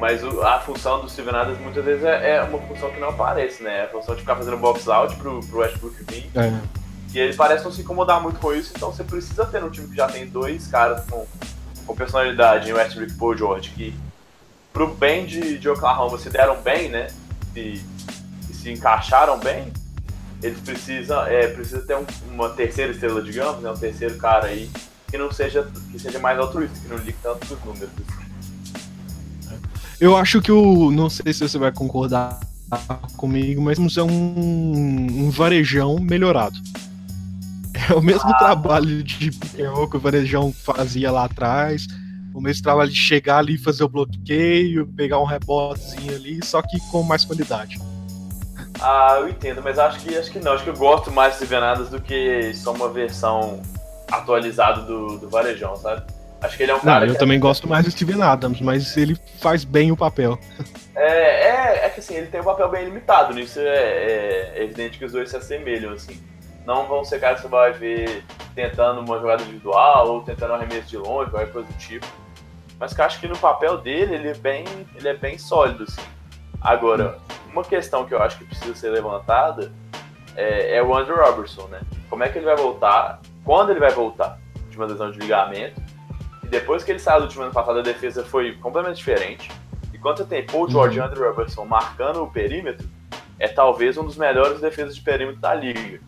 mas o, a função do Steven Adams muitas vezes é, é, uma função que não aparece, né? É a função de ficar fazendo box out pro, pro Westbrook vir. É. E ele parece não se incomodar muito com isso, então você precisa ter um time que já tem dois caras com, com personalidade em Westbrook e Paul George, que pro bem de, de Oklahoma se deram bem, né? Se, se encaixaram bem, eles precisam, é, precisa ter um, uma terceira estrela, digamos, né? Um terceiro cara aí que não seja, que seja mais altruísta, que não ligue tanto os números. Eu acho que o. Não sei se você vai concordar comigo, mas é um, um varejão melhorado. É o mesmo ah. trabalho de que o Varejão fazia lá atrás. O mesmo trabalho de chegar ali, fazer o bloqueio, pegar um rebotezinho ali, só que com mais qualidade. Ah, eu entendo, mas acho que acho que não. Acho que eu gosto mais de Venadas do que só uma versão atualizada do, do Varejão, sabe? Acho que ele é um não, cara. Eu também é... gosto mais do Steven Adams, mas ele faz bem o papel. É, é, é que assim, ele tem um papel bem limitado, nisso é, é, é evidente que os dois se assemelham, assim não vão ser caras que você vai ver tentando uma jogada individual ou tentando um arremesso de longe, qualquer coisa do tipo. Mas que eu acho que no papel dele ele é bem, ele é bem sólido, assim. Agora, uma questão que eu acho que precisa ser levantada é, é o Andrew Robertson, né? Como é que ele vai voltar? Quando ele vai voltar? De uma lesão de ligamento. E depois que ele saiu do time ano passado, a defesa foi completamente diferente. E quando você tem Paul George e uhum. Andrew Robertson marcando o perímetro, é talvez um dos melhores defesas de perímetro da liga.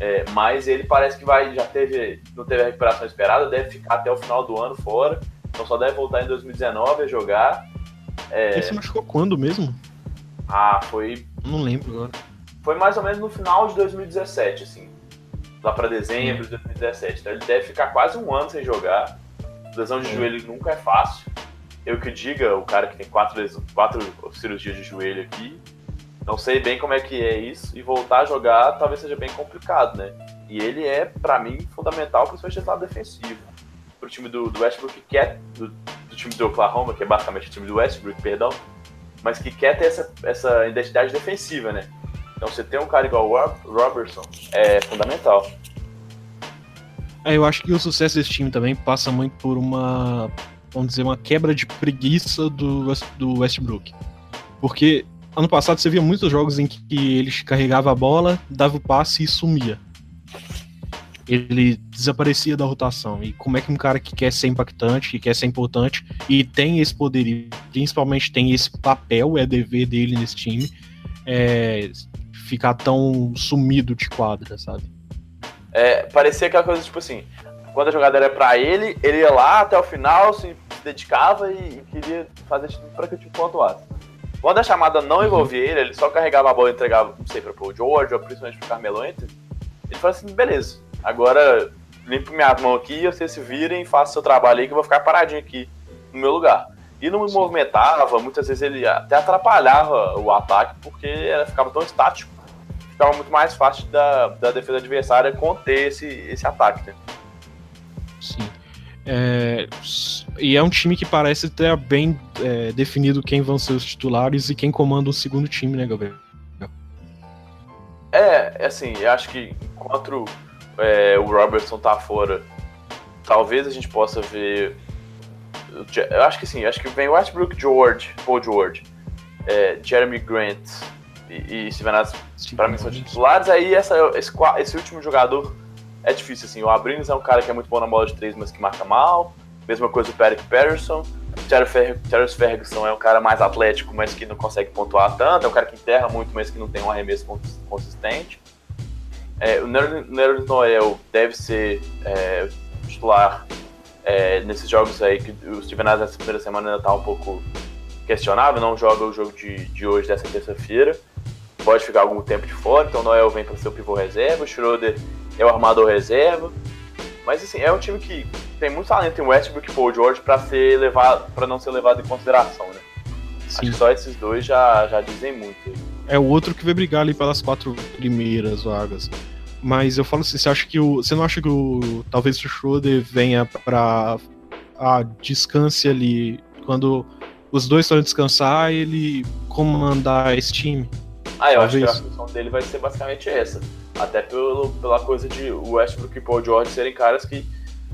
É, mas ele parece que vai, já teve, não teve a recuperação esperada, deve ficar até o final do ano fora, então só deve voltar em 2019 a jogar. É... Ele se machucou quando mesmo? Ah, foi. Não lembro agora. Foi mais ou menos no final de 2017, assim. Lá para dezembro de 2017. Então ele deve ficar quase um ano sem jogar. Lesão de joelho nunca é fácil. Eu que diga, o cara que tem quatro, quatro cirurgias de joelho aqui, não sei bem como é que é isso e voltar a jogar talvez seja bem complicado, né? E ele é, para mim, fundamental, principalmente no lado defensivo. Pro time do, do Westbrook, que quer, do, do, time do Oklahoma, que é basicamente o time do Westbrook, perdão, mas que quer ter essa, essa identidade defensiva, né? Então você ter um cara igual o Robertson é fundamental. É, eu acho que o sucesso desse time também passa muito por uma, vamos dizer, uma quebra de preguiça do, do Westbrook. Porque ano passado você via muitos jogos em que ele carregava a bola, dava o passe e sumia. Ele desaparecia da rotação. E como é que um cara que quer ser impactante, que quer ser importante e tem esse poder, principalmente tem esse papel, é dever dele nesse time, é, ficar tão sumido de quadra, sabe? É, parecia aquela coisa tipo assim: quando a jogada era pra ele, ele ia lá até o final, se dedicava e, e queria fazer para que o time pontuasse. Quando a chamada não envolvia ele, ele só carregava a bola e entregava, não sei, para o George ou principalmente pro Carmelo Anthony. Ele falou assim: beleza, agora limpo minhas mãos aqui, vocês se virem, façam seu trabalho aí que eu vou ficar paradinho aqui no meu lugar. E não me movimentava, muitas vezes ele até atrapalhava o ataque porque ela ficava tão estático. Ficava muito mais fácil da, da defesa adversária conter esse, esse ataque. Né? Sim. É, e é um time que parece ter bem é, definido quem vão ser os titulares e quem comanda o segundo time, né, Gabriel? É, assim, eu acho que enquanto é, o Robertson tá fora, talvez a gente possa ver. Eu acho que sim, acho que vem Westbrook George, Paul George, é, Jeremy Grant e, e Steven pra mim são titulares. Aí essa, esse, esse último jogador é difícil, assim. O Abrines é um cara que é muito bom na bola de três, mas que marca mal. Mesma coisa o Patrick Patterson. Terence Ferguson é um cara mais atlético, mas que não consegue pontuar tanto, é um cara que enterra muito, mas que não tem um arremesso consistente. É, o Nerlens Noel deve ser é, titular é, nesses jogos aí, que o Steven Adams nessa primeira semana ainda tá um pouco questionável, não joga o jogo de, de hoje, dessa terça-feira. Pode ficar algum tempo de fora, então o Noel vem para ser o pivô reserva, o Schroeder é o armador reserva. Mas assim, é um time que tem muito talento em Westbrook e Paul George para ser levado, para não ser levado em consideração, né? Sim. Acho que só esses dois já, já dizem muito. É o outro que vai brigar ali pelas quatro primeiras vagas. Mas eu falo assim, você acha que o. Você não acha que o. Talvez o Schroeder venha pra. A descanse ali. Quando os dois estão descansar, ele comandar esse time? Ah, eu talvez. acho que a função dele vai ser basicamente essa. Até pelo, pela coisa de o Westbrook e Paul George serem caras que,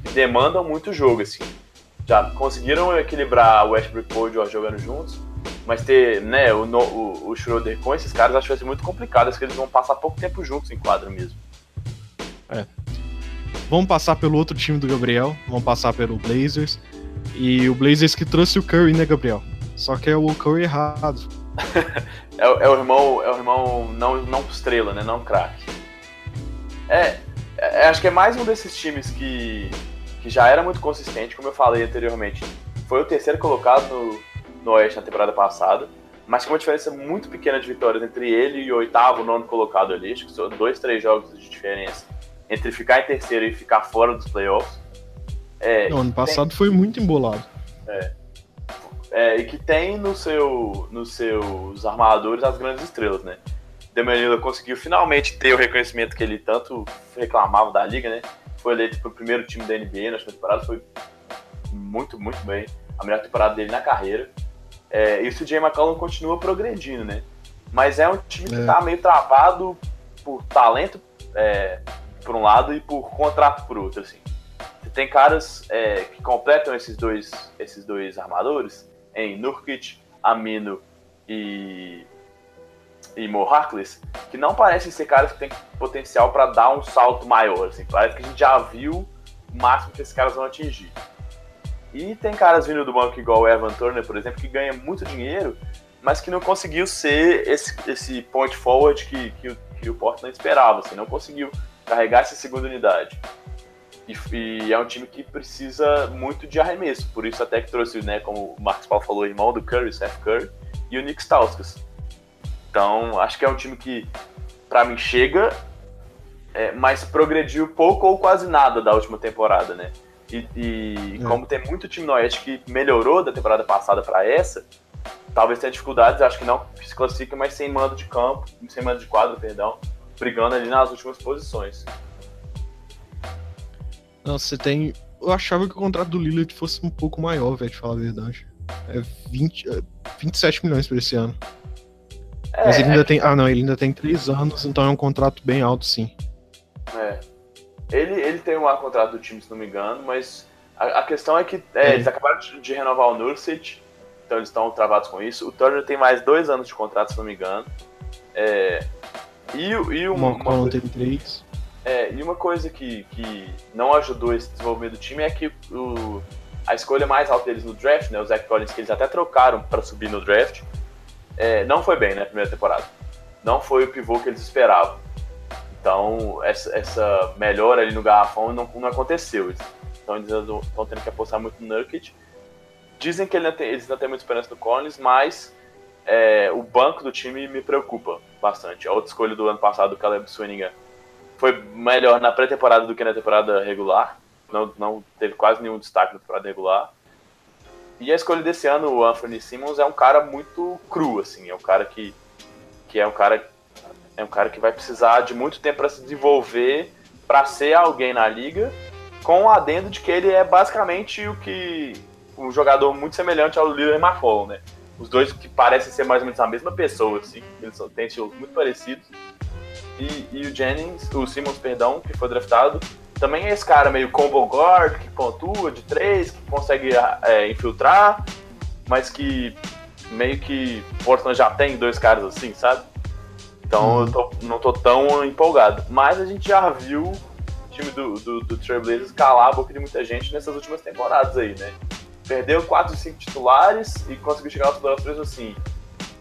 que demandam muito jogo, assim. Já conseguiram equilibrar o Westbrook e Paul George jogando juntos, mas ter né, o, o, o Schroeder com esses caras acho que vai ser muito complicado, acho que eles vão passar pouco tempo juntos em quadro mesmo. É. Vamos passar pelo outro time do Gabriel, vamos passar pelo Blazers. E o Blazers que trouxe o Curry, né, Gabriel? Só que é o Curry errado. é, é, o irmão, é o irmão não, não estrela, né? Não craque. É, é, acho que é mais um desses times que, que já era muito consistente, como eu falei anteriormente. Foi o terceiro colocado no, no Oeste na temporada passada, mas com uma diferença muito pequena de vitórias entre ele e o oitavo, nono colocado ali. Acho que são dois, três jogos de diferença entre ficar em terceiro e ficar fora dos playoffs. É, no ano passado tem... foi muito embolado. É. é. E que tem no seu, nos seus armadores as grandes estrelas, né? Demanila conseguiu finalmente ter o reconhecimento que ele tanto reclamava da liga, né? Foi eleito para o primeiro time da NBA na temporada, foi muito, muito bem. A melhor temporada dele na carreira. É, e o CJ McCollum continua progredindo, né? Mas é um time que está é. meio travado por talento é, por um lado e por contrato por outro, assim. Tem caras é, que completam esses dois, esses dois armadores em Nurkic, Amino e e que não parecem ser caras que têm potencial para dar um salto maior, assim. Parece que a gente já viu o máximo que esses caras vão atingir. E tem caras vindo do banco igual o Evan Turner, por exemplo, que ganha muito dinheiro, mas que não conseguiu ser esse, esse point forward que, que, o, que o Portland esperava, assim, não conseguiu carregar essa segunda unidade. E, e, é um time que precisa muito de arremesso, por isso até que trouxe, né, como o Marcos Paulo falou, o irmão do Curry, Seth Curry, e o Nick Stauskas. Então, acho que é um time que, para mim, chega, é, mas progrediu pouco ou quase nada da última temporada, né? E, e é. como tem muito time no Oeste que melhorou da temporada passada para essa, talvez tenha dificuldades, acho que não se classifica, mas sem mando de campo, sem mando de quadro, perdão, brigando ali nas últimas posições. Não, você tem. Eu achava que o contrato do Lillard fosse um pouco maior, velho, de falar a verdade. É, 20, é 27 milhões para esse ano. É, Mas ele ainda é... tem. Ah, não, ele ainda tem 3 anos, então é um contrato bem alto, sim. É. Ele, ele tem um contrato do time, se não me engano, mas a, a questão é que é, eles acabaram de, de, renovar o Nursic, então eles estão travados com isso. O Turner tem mais dois anos de contrato, se não me engano. É, e, e uma, uma coisa, é, e uma coisa que, que não ajudou esse desenvolvimento do time é que o, a escolha mais alta deles no draft, né, o Zach Collins, que eles até trocaram para subir no draft, é, não foi bem na né, primeira temporada. Não foi o pivô que eles esperavam. Então, essa, essa melhora ali no garrafão não, não aconteceu. Então, eles estão tendo que apostar muito no Nurkic. Dizem que ele tem, eles não têm muita esperança no Collins, mas é, o banco do time me preocupa bastante. A outra escolha do ano passado, o Caleb Swinningham, foi melhor na pré-temporada do que na temporada regular. Não, não teve quase nenhum destaque na temporada regular. E a escolha desse ano, o Anthony Simmons, é um cara muito cru, assim. É um cara que, que é um cara é um cara que vai precisar de muito tempo para se desenvolver, para ser alguém na liga, com o adendo de que ele é basicamente o que um jogador muito semelhante ao Lillard McCollum, né? Os dois que parecem ser mais ou menos a mesma pessoa, assim. Eles têm estilos muito parecidos. E, e, o Jennings, o Simmons, perdão, que foi draftado, também é esse cara meio combo guard, que pontua de três, que consegue é, infiltrar, mas que meio que Portland já tem dois caras assim, sabe? Então hum. eu tô, não tô tão empolgado. Mas a gente já viu o time do, do, do Trailblazers calar a boca de muita gente nessas últimas temporadas aí, né? perdeu 4, 5 titulares e conseguiu chegar aos playoffs assim.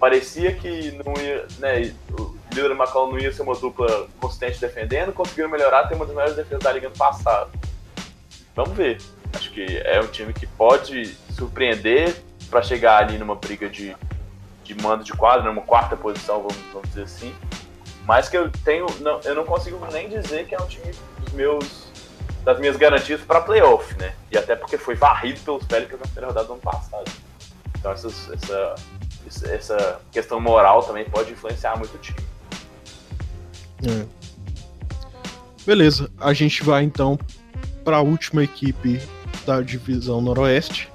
Parecia que não ia, né, o Lillard e McCollum não ia ser uma dupla consistente defendendo, conseguiram melhorar, ter uma das melhores defesas da liga no passado. Vamos ver. Acho que é um time que pode surpreender para chegar ali numa briga de, de mando de quadro, numa quarta posição, vamos, vamos dizer assim. Mas que eu tenho, não, eu não consigo nem dizer que é um time dos meus das minhas garantias para playoff, né? E até porque foi varrido pelos Pelicans na primeira rodada do ano passado. Então essas, essa, essa questão moral também pode influenciar muito o time. É. Beleza, a gente vai então para a última equipe da divisão Noroeste.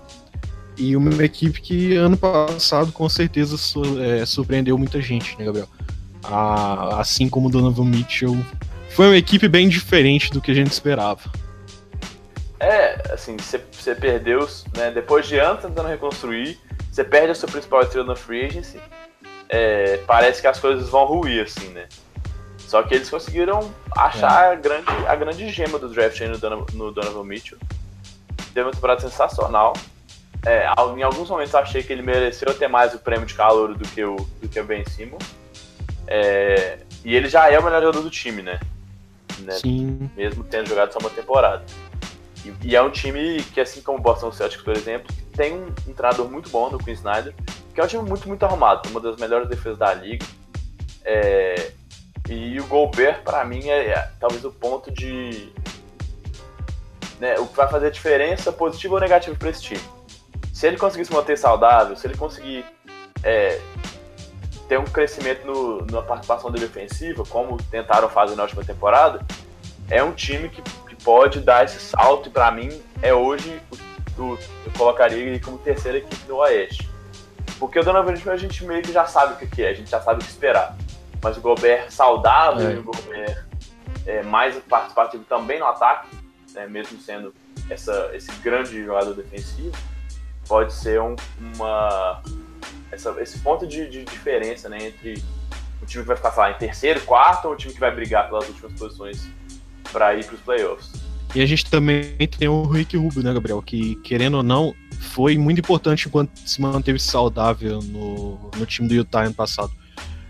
E uma equipe que ano passado com certeza é, surpreendeu muita gente, né, Gabriel? A, assim como o Donovan Mitchell, foi uma equipe bem diferente do que a gente esperava. É, assim, você perdeu, né, depois de anos tentando reconstruir, você perde a sua principal estrela na free agency, é, parece que as coisas vão ruir, assim, né? Só que eles conseguiram achar é. a, grande, a grande gema do draft aí no, Donovan, no Donovan Mitchell. Teve uma temporada sensacional. É, em alguns momentos achei que ele mereceu ter mais o prêmio de calor do que o, do que o Ben Simmons. É, e ele já é o melhor jogador do time, né? né? Sim. Mesmo tendo jogado só uma temporada. E, e, é um time que, assim como o Boston Celtics, por exemplo, tem um, um treinador muito bom no Queen Snyder, que é um time muito, muito arrumado, uma das melhores defesas da liga. É, e o Gobert, para mim, é, é, talvez o ponto de. Né, o que vai fazer a diferença, positiva ou negativa, para esse time. Se ele conseguir se manter saudável, se ele conseguir é, ter um crescimento no, na participação dele ofensiva, como tentaram fazer na última temporada, é um time que pode dar esse salto e para mim é hoje o, eu colocaria ele como terceira equipe do Oeste. Porque o Donovan Mitchell a gente meio que já sabe o que é, a gente já sabe o que esperar. Mas o Gobert saudável é. e o Gobert é, mais participativo também no ataque, né, mesmo sendo essa, esse grande jogador defensivo, pode ser um, uma essa, esse ponto de, de, diferença né, entre o time que vai ficar lá, em terceiro, quarto ou o time que vai brigar pelas últimas posições para ir para os playoffs. E a gente também tem o Rick Rubio, né, Gabriel? Que, querendo ou não, foi muito importante enquanto se manteve saudável no, no time do Utah ano passado.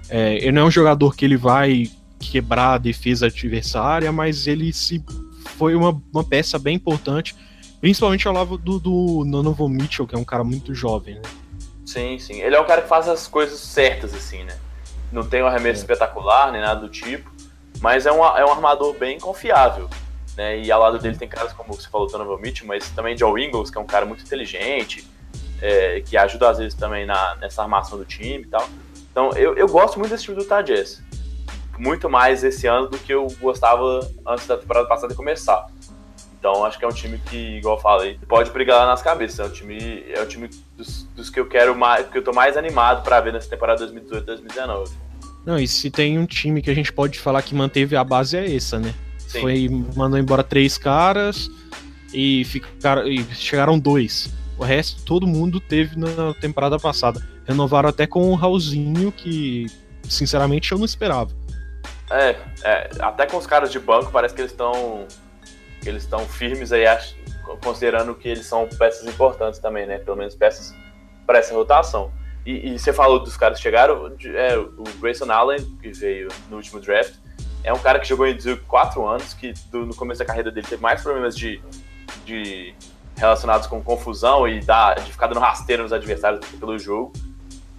É, ele não é um jogador que ele vai quebrar a defesa adversária, mas ele se foi uma, uma peça bem importante, principalmente ao lado do, do Donovan Mitchell, que é um cara muito jovem, né? Sim, sim. Ele é um cara que faz as coisas certas, assim, né? Não tem um arremesso é. espetacular, nem nada do tipo. Mas é um, é um armador bem confiável. Né? E ao lado dele tem caras como você falou, Donovan Mitchell, mas também Joe Ingles, que é um cara muito inteligente, é, que ajuda às vezes também na, nessa armação do time e tal. Então eu, eu gosto muito desse time do Jazz. Muito mais esse ano do que eu gostava antes da temporada passada começar. Então acho que é um time que, igual eu falei, pode brigar lá nas cabeças. É um time, é um time dos, dos que eu quero mais, que eu tô mais animado para ver nessa temporada 2018-2019. Não, e se tem um time que a gente pode falar que manteve a base é essa, né? Sim. Foi mandou embora três caras e ficaram e chegaram dois. O resto todo mundo teve na temporada passada. Renovaram até com o Raulzinho que sinceramente eu não esperava. É, é até com os caras de banco parece que eles estão eles estão firmes aí, considerando que eles são peças importantes também, né? Pelo menos peças para essa rotação. E, e, você falou dos caras que chegaram, é, o Grayson Allen, que veio no último draft, é um cara que jogou em Duke quatro anos, que do, no começo da carreira dele teve mais problemas de, de relacionados com confusão e da, de ficar dando rasteiro nos adversários pelo jogo,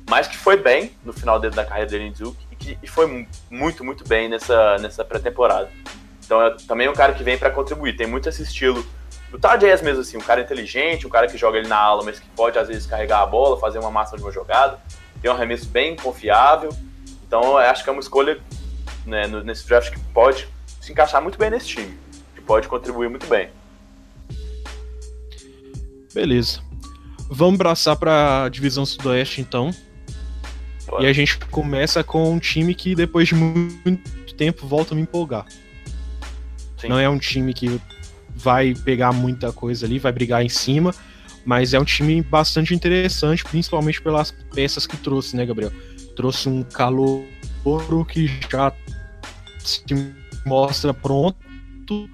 mas que foi bem no final dele, da carreira dele em Duke e que e foi muito, muito bem nessa, nessa pré-temporada. Então é também um cara que vem para contribuir, tem muito esse estilo do Tajaz mesmo, assim, um cara inteligente, um cara que joga ele na ala, mas que pode às vezes carregar a bola, fazer uma massa de uma jogada, tem um arremesso bem confiável. Então acho que é uma escolha né, nesse draft que pode se encaixar muito bem nesse time, que pode contribuir muito bem. Beleza. Vamos abraçar para a divisão sudoeste então. Pode. E a gente começa com um time que depois de muito tempo volta a me empolgar. Sim. Não é um time que vai pegar muita coisa ali, vai brigar em cima, mas é um time bastante interessante, principalmente pelas peças que trouxe, né, Gabriel? Trouxe um calor que já se mostra pronto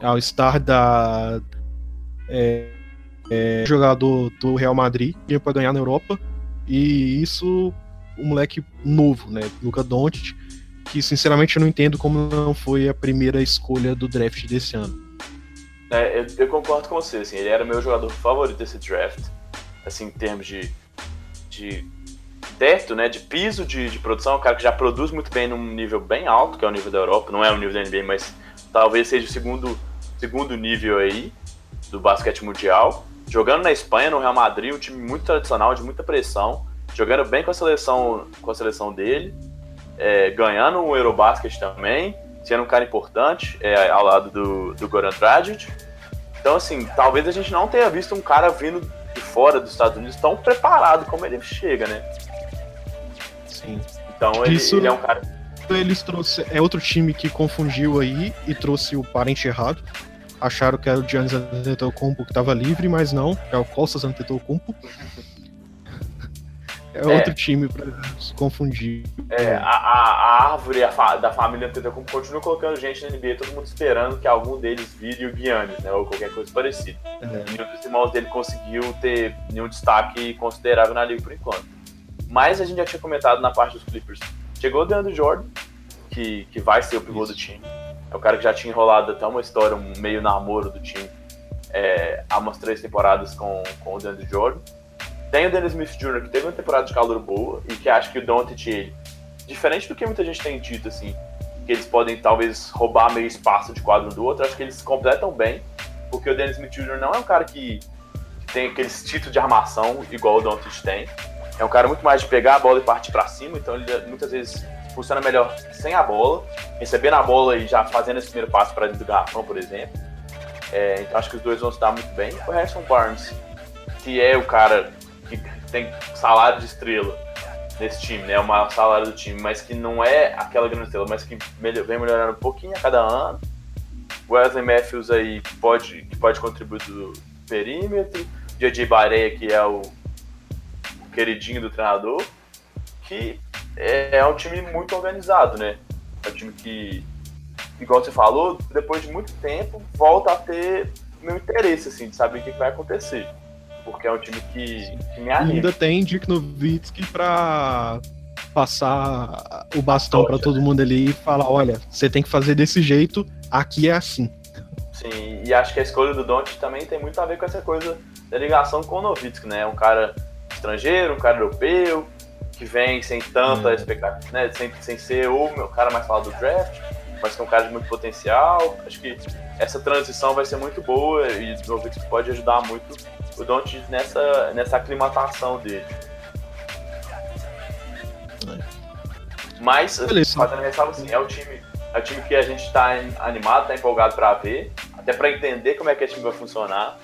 ao estar da é, é, jogador do Real Madrid, ia para ganhar na Europa. E isso, um moleque novo, né? Luca Doncic, que sinceramente eu não entendo como não foi a primeira escolha do draft desse ano. É, eu, eu, concordo com você, assim, ele era o meu jogador favorito desse draft, assim, em termos de, de teto, né, de piso de, de produção, um cara que já produz muito bem num nível bem alto, que é o nível da Europa, não é o nível da NBA, mas talvez seja o segundo, segundo nível aí do basquete mundial. Jogando na Espanha, no Real Madrid, um time muito tradicional, de muita pressão, jogando bem com a seleção, com a seleção dele, é, ganhando o Eurobasket também, sendo um cara importante é, ao lado do, do Goran Dragic. Então, assim, talvez a gente não tenha visto um cara vindo de fora dos Estados Unidos tão preparado como ele chega, né? Sim. Então, ele, Isso... ele é um cara eles trouxe é outro time que confundiu aí e trouxe o parente errado. Acharam que era o Giannis Antetokounmpo que estava livre, mas não, é o Costas Antetokounmpo. É, é outro time para se confundir. É, a, a, árvore a fa, da família Antetokounmpo continua colocando gente na NBA, todo mundo esperando que algum deles vire o Giannis, né, ou qualquer coisa parecida. É. Nenhum dos irmãos dele conseguiu ter nenhum destaque considerável na liga por enquanto. Mas a gente já tinha comentado na parte dos Clippers. Chegou o DeAndre Jordan, que, que vai ser o pivô do time. É o cara que já tinha enrolado até uma história, um meio namoro do time é, há umas três temporadas com, com o DeAndre Jordan. Tem o Dennis Smith Jr., que teve uma temporada de calor boa e que acha que o Doncic, ele, diferente do que muita gente tem dito, assim, que eles podem talvez roubar meio espaço de quadro do outro, acho que eles completam bem, porque o Dennis Smith Jr. não é um cara que, que tem aquele título de armação igual o Doncic tem. É um cara muito mais de pegar a bola e partir para cima, então ele muitas vezes funciona melhor sem a bola, recebendo a bola e já fazendo esse primeiro passo para dentro do garrafão, por exemplo. É, então acho que os dois vão se dar muito bem. O Harrison Barnes, que é o cara que tem salário de estrela nesse time, né? É o maior salário do time, mas que não é aquela grande estrela, mas que vem melhorando um pouquinho a cada ano. Wesley Matthews aí pode, que pode contribuir do perímetro. JJ Barea, que é o queridinho do treinador. Que é, é um time muito organizado, né? É um time que, igual você falou, depois de muito tempo, volta a ter meu interesse, assim, de saber o que vai acontecer porque é um time que, que me anima. Ainda tem Dick Nowitzki pra passar o bastão para todo mundo ali e falar, olha, você tem que fazer desse jeito, aqui é assim. Sim, e acho que a escolha do Don't também tem muito a ver com essa coisa da ligação com o Nowitzki, né? Um cara estrangeiro, um cara europeu, que vem sem tanta hum. expectativa, né? Sem, sem ser o meu cara mais falado do draft, mas que é um cara de muito potencial. Acho que essa transição vai ser muito boa e o Nowitzki pode ajudar muito o Doncic nessa, nessa aclimatação dele. Mas, Beleza. fazendo ressalva assim, é o time, é o time que a gente está animado, está empolgado para ver, até para entender como é que esse time vai funcionar,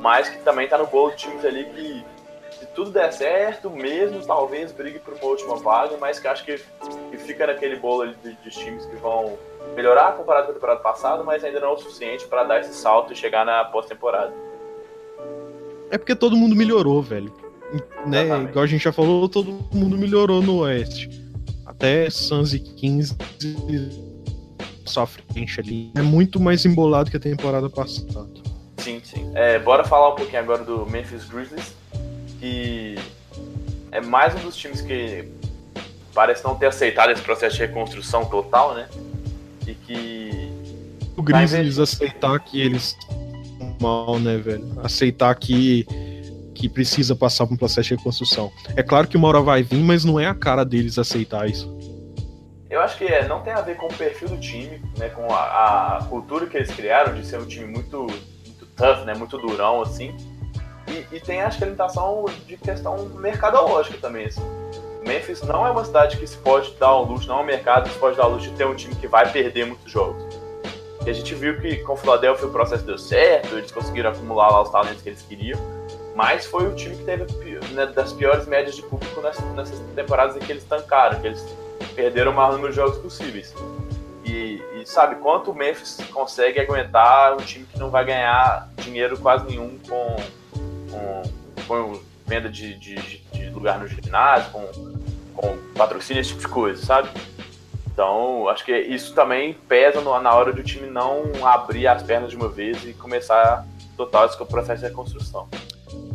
mas que também está no bolo de times ali que, se tudo der certo, mesmo talvez brigue por uma última vaga, mas que acho que, que fica naquele bolo ali de, de times que vão melhorar comparado com a temporada passada, mas ainda não é o suficiente para dar esse salto e chegar na pós-temporada. É porque todo mundo melhorou, velho. Né? Igual a gente já falou, todo mundo melhorou no Oeste. Até Suns e 15 sua frente ali. É muito mais embolado que a temporada passada. Sim, sim. É, bora falar um pouquinho agora do Memphis Grizzlies, que é mais um dos times que parece não ter aceitado esse processo de reconstrução total, né? E que. O Grizzlies aceitar que eles mal, né, velho? Aceitar que, que precisa passar por um processo de reconstrução. É claro que uma hora vai vir, mas não é a cara deles aceitar isso. Eu acho que é, não tem a ver com o perfil do time, né, com a, a cultura que eles criaram de ser um time muito, muito tough, né, muito durão, assim. E, e tem, acho que, a limitação de questão mercadológica também, assim. Memphis não é uma cidade que se pode dar um luxo, não é um mercado que se pode dar um luxo de ter um time que vai perder muitos jogos. E a gente viu que com o Philadelphia o processo deu certo, eles conseguiram acumular lá os talentos que eles queriam, mas foi o time que teve né, das piores médias de público nessas, nessas, temporadas em que eles tancaram, que eles perderam o maior número de jogos possíveis. E, e, sabe, quanto o Memphis consegue aguentar um time que não vai ganhar dinheiro quase nenhum com, com, com venda de, de, de, lugar no ginásio, com, com patrocínio, esse tipo de coisa, sabe? Então, acho que isso também pesa na hora do time não abrir as pernas de uma vez e começar total esse processo de reconstrução.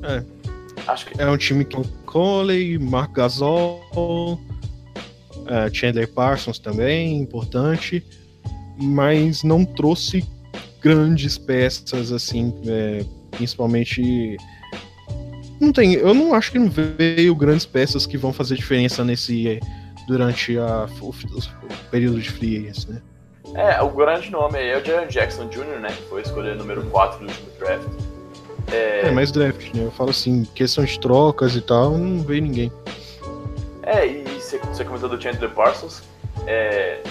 É. Acho que... É um time com Coley, Mark Gasol, uh, Chandler Parsons também, importante, mas não trouxe grandes peças, assim, é, principalmente. Não tem, eu não acho que não veio grandes peças que vão fazer diferença nesse durante a, o, o período de free agency, né? É, o grande nome aí é o Jaron Jackson Jr., né? Que foi escolhido número 4 do último draft. É... é, mais draft, né? Eu falo assim, questão de trocas e tal, não veio ninguém. É, e você comentou do Chandler Parsons. É,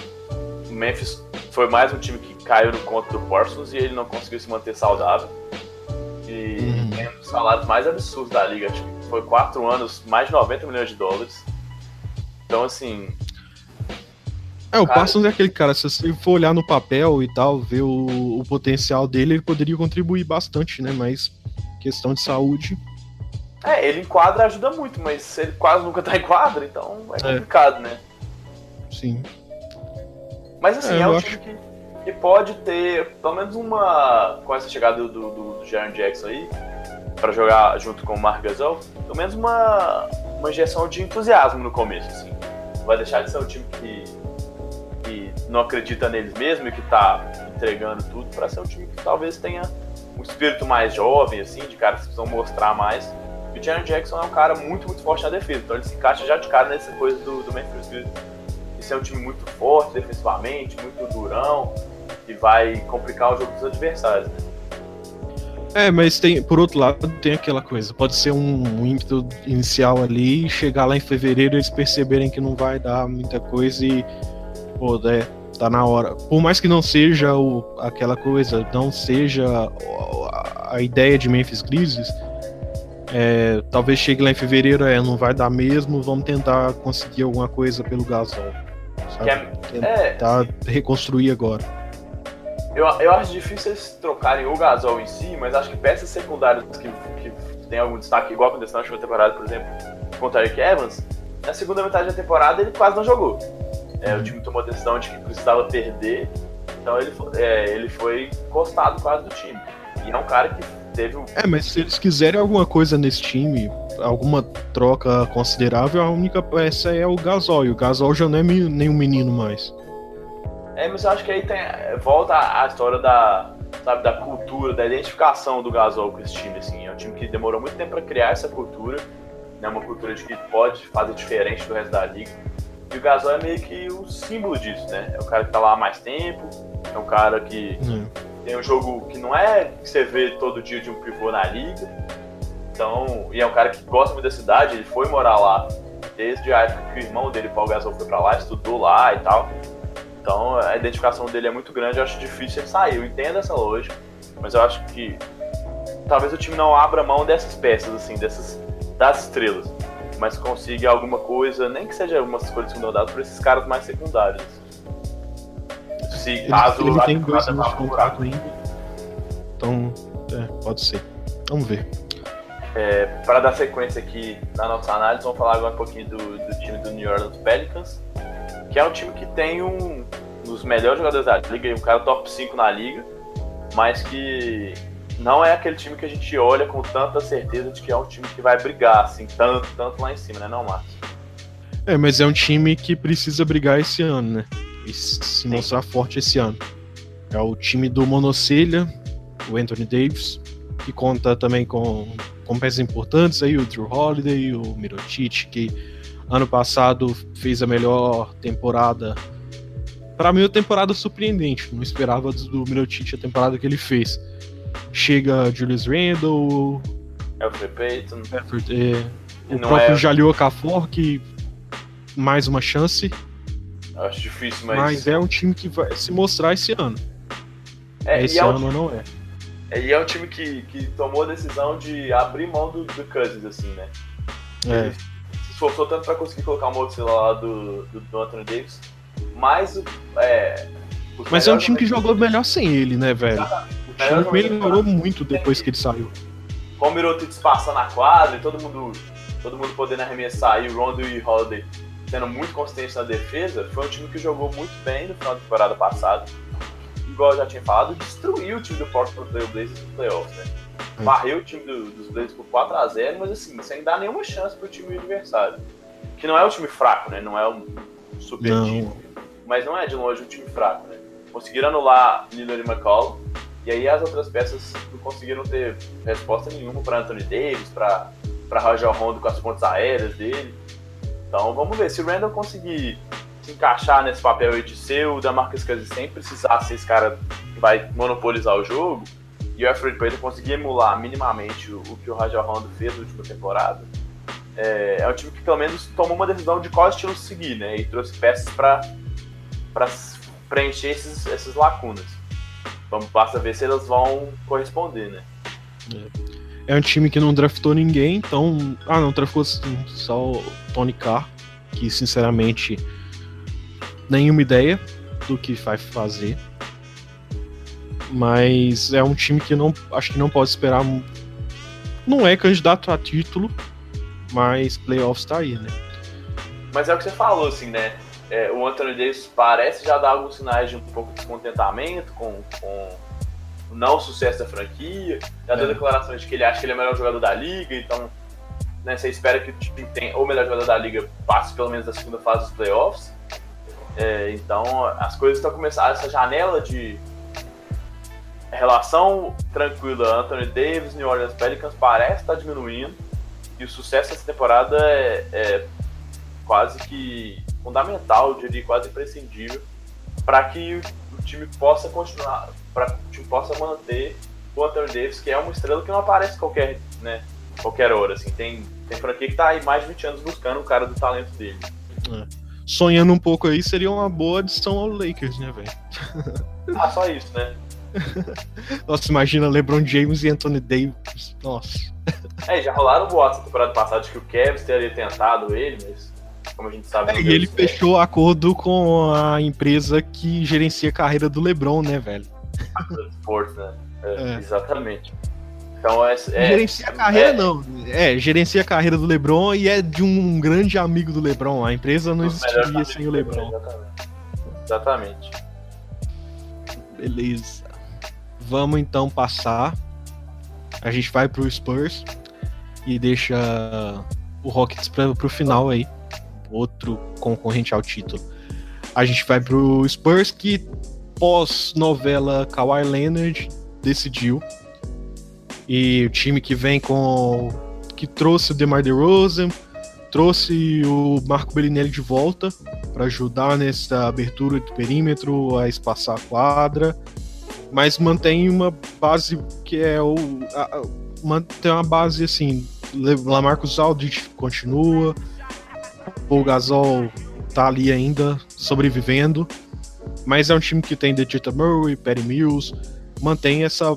o Memphis foi mais um time que caiu no conto do Parsons e ele não conseguiu se manter saudável. Salários mais absurdos da liga. Acho que foi quatro anos, mais de 90 milhões de dólares. Então, assim. É, o cara... Parsons é aquele cara, se você for olhar no papel e tal, ver o, o potencial dele, ele poderia contribuir bastante, né? Mas questão de saúde. É, ele em quadra ajuda muito, mas ele quase nunca tá em quadra, então é, é. complicado, é. né? Sim. Mas assim, é, é um acho... time que, que pode ter pelo menos uma. Com essa chegada do, do, do Jaron Jackson aí, para jogar junto com o Mark Gasol, pelo menos uma, uma injeção de entusiasmo no começo, assim. Vai deixar de ser um time que, que não acredita neles mesmo e que tá entregando tudo para ser um time que talvez tenha um espírito mais jovem, assim, de caras que precisam mostrar mais. E o Jaron Jackson é um cara muito, muito forte na defesa, então ele se encaixa já de cara nessa coisa do, do Memphis Grizzlies. Isso é um time muito forte defensivamente, muito durão, e vai complicar o jogo dos adversários, né? É, mas tem, por outro lado, tem aquela coisa. Pode ser um, um ímpeto inicial ali, chegar lá em fevereiro eles perceberem que não vai dar muita coisa e, pô, é, tá na hora. Por mais que não seja o, aquela coisa, não seja a, a ideia de Memphis Grizzlies, é, talvez chegue lá em fevereiro, é, não vai dar mesmo, vamos tentar conseguir alguma coisa pelo Gasol. Sabe? É, tentar é, reconstruir agora. Eu, eu acho difícil eles trocarem o Gasol em si, mas acho que peças secundárias que, que tem algum destaque, igual aconteceu na última temporada, por exemplo, contra o Eric Evans, na segunda metade da temporada ele quase não jogou. É, o time tomou a decisão de que precisava perder, então ele, é, ele foi encostado quase do time. E é um cara que teve. É, mas se eles quiserem alguma coisa nesse time, alguma troca considerável, a única peça é o Gasol. E o Gasol já não é nenhum menino mais. É, mas eu acho que aí tem, volta a história da, sabe, da cultura, da identificação do Gasol com esse time. Assim. É um time que demorou muito tempo para criar essa cultura, né, uma cultura de que pode fazer diferente do resto da liga. E o Gasol é meio que o símbolo disso, né? É o cara que tá lá há mais tempo, é um cara que hum. tem um jogo que não é que você vê todo dia de um pivô na liga. Então, e é um cara que gosta muito da cidade, ele foi morar lá desde a época que o irmão dele, Paul Gasol, foi para lá, estudou lá e tal. Então, a identificação dele é muito grande, eu acho difícil ele sair. Eu entendo essa lógica, mas eu acho que talvez o time não abra mão dessas peças, assim, dessas das estrelas mas consiga alguma coisa, nem que seja uma escolha de segunda rodada, por esses caras mais secundários. Se ele, caso ele tem dois anos de contrato ainda. Então, é, pode ser. Vamos ver. É, para dar sequência aqui na nossa análise, vamos falar agora um pouquinho do, do time do New Orleans Pelicans, que é um time que tem um, um dos melhores jogadores da liga, um cara top 5 na liga, mas que não é aquele time que a gente olha com tanta certeza de que é um time que vai brigar, assim, tanto, tanto lá em cima, né, não, Marcos? É, mas é um time que precisa brigar esse ano, né? E se mostrar forte esse ano. É o time do Monocelha, o Anthony Davis, que conta também com, com peças importantes aí, o Drew Holiday, o Mirotic, que ano passado fez a melhor temporada. Para mim, a temporada surpreendente. Não esperava do Mirotic a temporada que ele fez chega Julius Randle, Alfred Payton, Alfred, é, o próprio é... Jalil Okafor, que mais uma chance. Acho difícil, mas. Mas é um time que vai se mostrar esse ano. É, esse é ano um... não é. é. E é um time que, que tomou a decisão de abrir mão do, do Cousins, assim, né? É. esforçou tanto pra conseguir colocar uma outra lá do, do, do Anthony Davis, mas é, mas é um time que jogou melhor sem ele, né, velho? O time melhorou muito depois que ele saiu. Com o Mirotic passando a quadra e todo mundo, todo mundo podendo arremessar e o Rondo e o Holiday sendo muito consistente na defesa, foi um time que jogou muito bem no final da temporada passada. Igual eu já tinha falado, destruiu o time do Portland Trail Blazers no playoffs, né? É. varreu o time do, dos Blazers por 4x0, mas assim, sem dar nenhuma chance pro time adversário. Que não é um time fraco, né? Não é um super não. time. Mas não é de longe um time fraco, né? Conseguiram anular Lillard e McCall. E aí as outras peças não conseguiram ter resposta nenhuma para Anthony Davis, para Roger Rondo com as pontas aéreas dele. Então vamos ver se o Randall conseguir se encaixar nesse papel aí de ser o Damarcus Cousins sem precisar ser esse cara que vai monopolizar o jogo e o Alfred Payton conseguir emular minimamente o, o que o Roger Rondo fez na última temporada, é, é, um time que pelo menos tomou uma decisão de qual estilo seguir, né? E trouxe peças para preencher esses, essas lacunas. Vamos basta ver se elas vão corresponder, né? É. é um time que não draftou ninguém, então. Ah, não, draftou só o Tony Carr, que sinceramente nenhuma ideia do que vai fazer. Mas é um time que não acho que não pode esperar. Não é candidato a título, mas playoffs tá aí, né? Mas é o que você falou, assim, né? É, o Anthony Davis parece já dar alguns sinais de um pouco de descontentamento com, com o não sucesso da franquia. Já deu é. declarações de que ele acha que ele é o melhor jogador da liga, então né, você espera que o time tenha, ou o melhor jogador da liga passe pelo menos da segunda fase dos playoffs. É, então as coisas estão começando, essa janela de relação tranquila Anthony Davis, New Orleans Pelicans parece estar diminuindo e o sucesso dessa temporada é, é quase que fundamental, eu diria quase imprescindível para que o time possa continuar, para que o time possa manter o Anthony Davis, que é uma estrela que não aparece qualquer, né, qualquer hora, assim, tem, tem franquia que está aí mais de 20 anos buscando o cara do talento dele. É. Sonhando um pouco aí, seria uma boa adição ao Lakers, né, velho? ah, só isso, né? Nossa, imagina LeBron James e Anthony Davis. Nossa. É, já rolaram boatos na temporada passada de que o Kevin teria tentado ele, mas como a gente sabe. É, e ele fechou acordo com a empresa que gerencia a carreira do LeBron, né, velho? Sports, né? É, é. Exatamente. Então é, é gerencia a carreira é, não, é gerencia a carreira do LeBron e é de um grande amigo do LeBron. A empresa não existiria sem o LeBron. Exatamente. exatamente. Beleza. Vamos então passar. A gente vai pro Spurs e deixa o Rockets para pro final aí. Outro concorrente ao título. A gente vai pro Spurs que pós-novela Kawhi Leonard decidiu. E o time que vem com. que trouxe o DeMar DeRozan, trouxe o Marco Bellinelli de volta para ajudar nessa abertura do perímetro, a espaçar a quadra mas mantém uma base que é o. A, mantém uma base assim. Lamarcus Aldridge continua, o Gasol tá ali ainda sobrevivendo, mas é um time que tem Dejita Murray, Perry Mills, mantém essa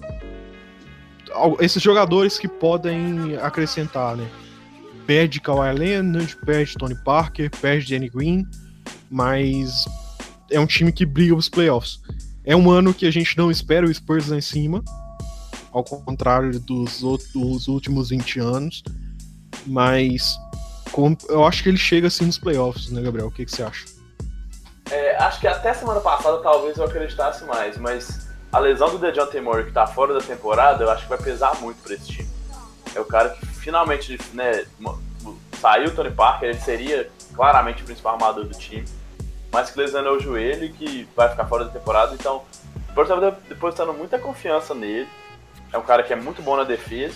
esses jogadores que podem acrescentar, né? Perde Kawhi Leonard, perde Tony Parker, perde Danny Green, mas é um time que briga os playoffs. É um ano que a gente não espera o Spurs lá em cima, ao contrário dos, outros, últimos 20 anos. Mas com, eu acho que ele chega assim nos playoffs, né, Gabriel? O que, que você acha? É, acho que até semana passada talvez eu acreditasse mais, mas a lesão do DeJounte Murray que tá fora da temporada, eu acho que vai pesar muito para esse time. É o cara que finalmente, né, saiu o Tony Parker, ele seria claramente o principal armador do time mas que lesionou o joelho e que vai ficar fora da temporada. Então, o Porto estava depositando muita confiança nele. É um cara que é muito bom na defesa,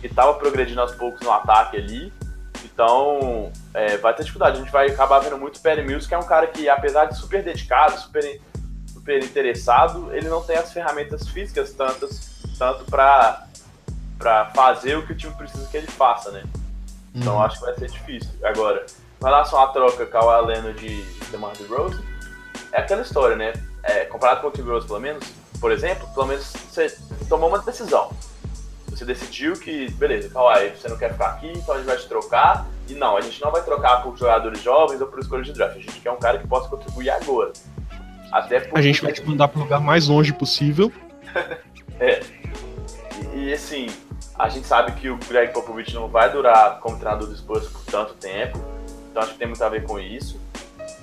que estava progredindo aos poucos no ataque ali. Então, é, vai ter dificuldade. A gente vai acabar vendo muito o Perry Mills, que é um cara que, apesar de super dedicado, super, super interessado, ele não tem as ferramentas físicas tantas, tanto para fazer o que o time precisa que ele faça, né? Então, uhum. acho que vai ser difícil. Agora, relação à troca Kawhi Leonard de DeMar DeRozan, é aquela história, né? É, comparado com o Tim Rose, pelo menos, por exemplo, pelo menos você tomou uma decisão. Você decidiu que, beleza, Kawhi, você não quer ficar aqui, então a gente vai te trocar. E não, a gente não vai trocar por jogadores jovens ou por escolha de draft. A gente quer um cara que possa contribuir agora. Até porque... A gente vai te mandar para o lugar mais longe possível. é. E, e, assim, a gente sabe que o Greg Popovich não vai durar como treinador do Spurs por tanto tempo. Então acho que tem muito a ver com isso.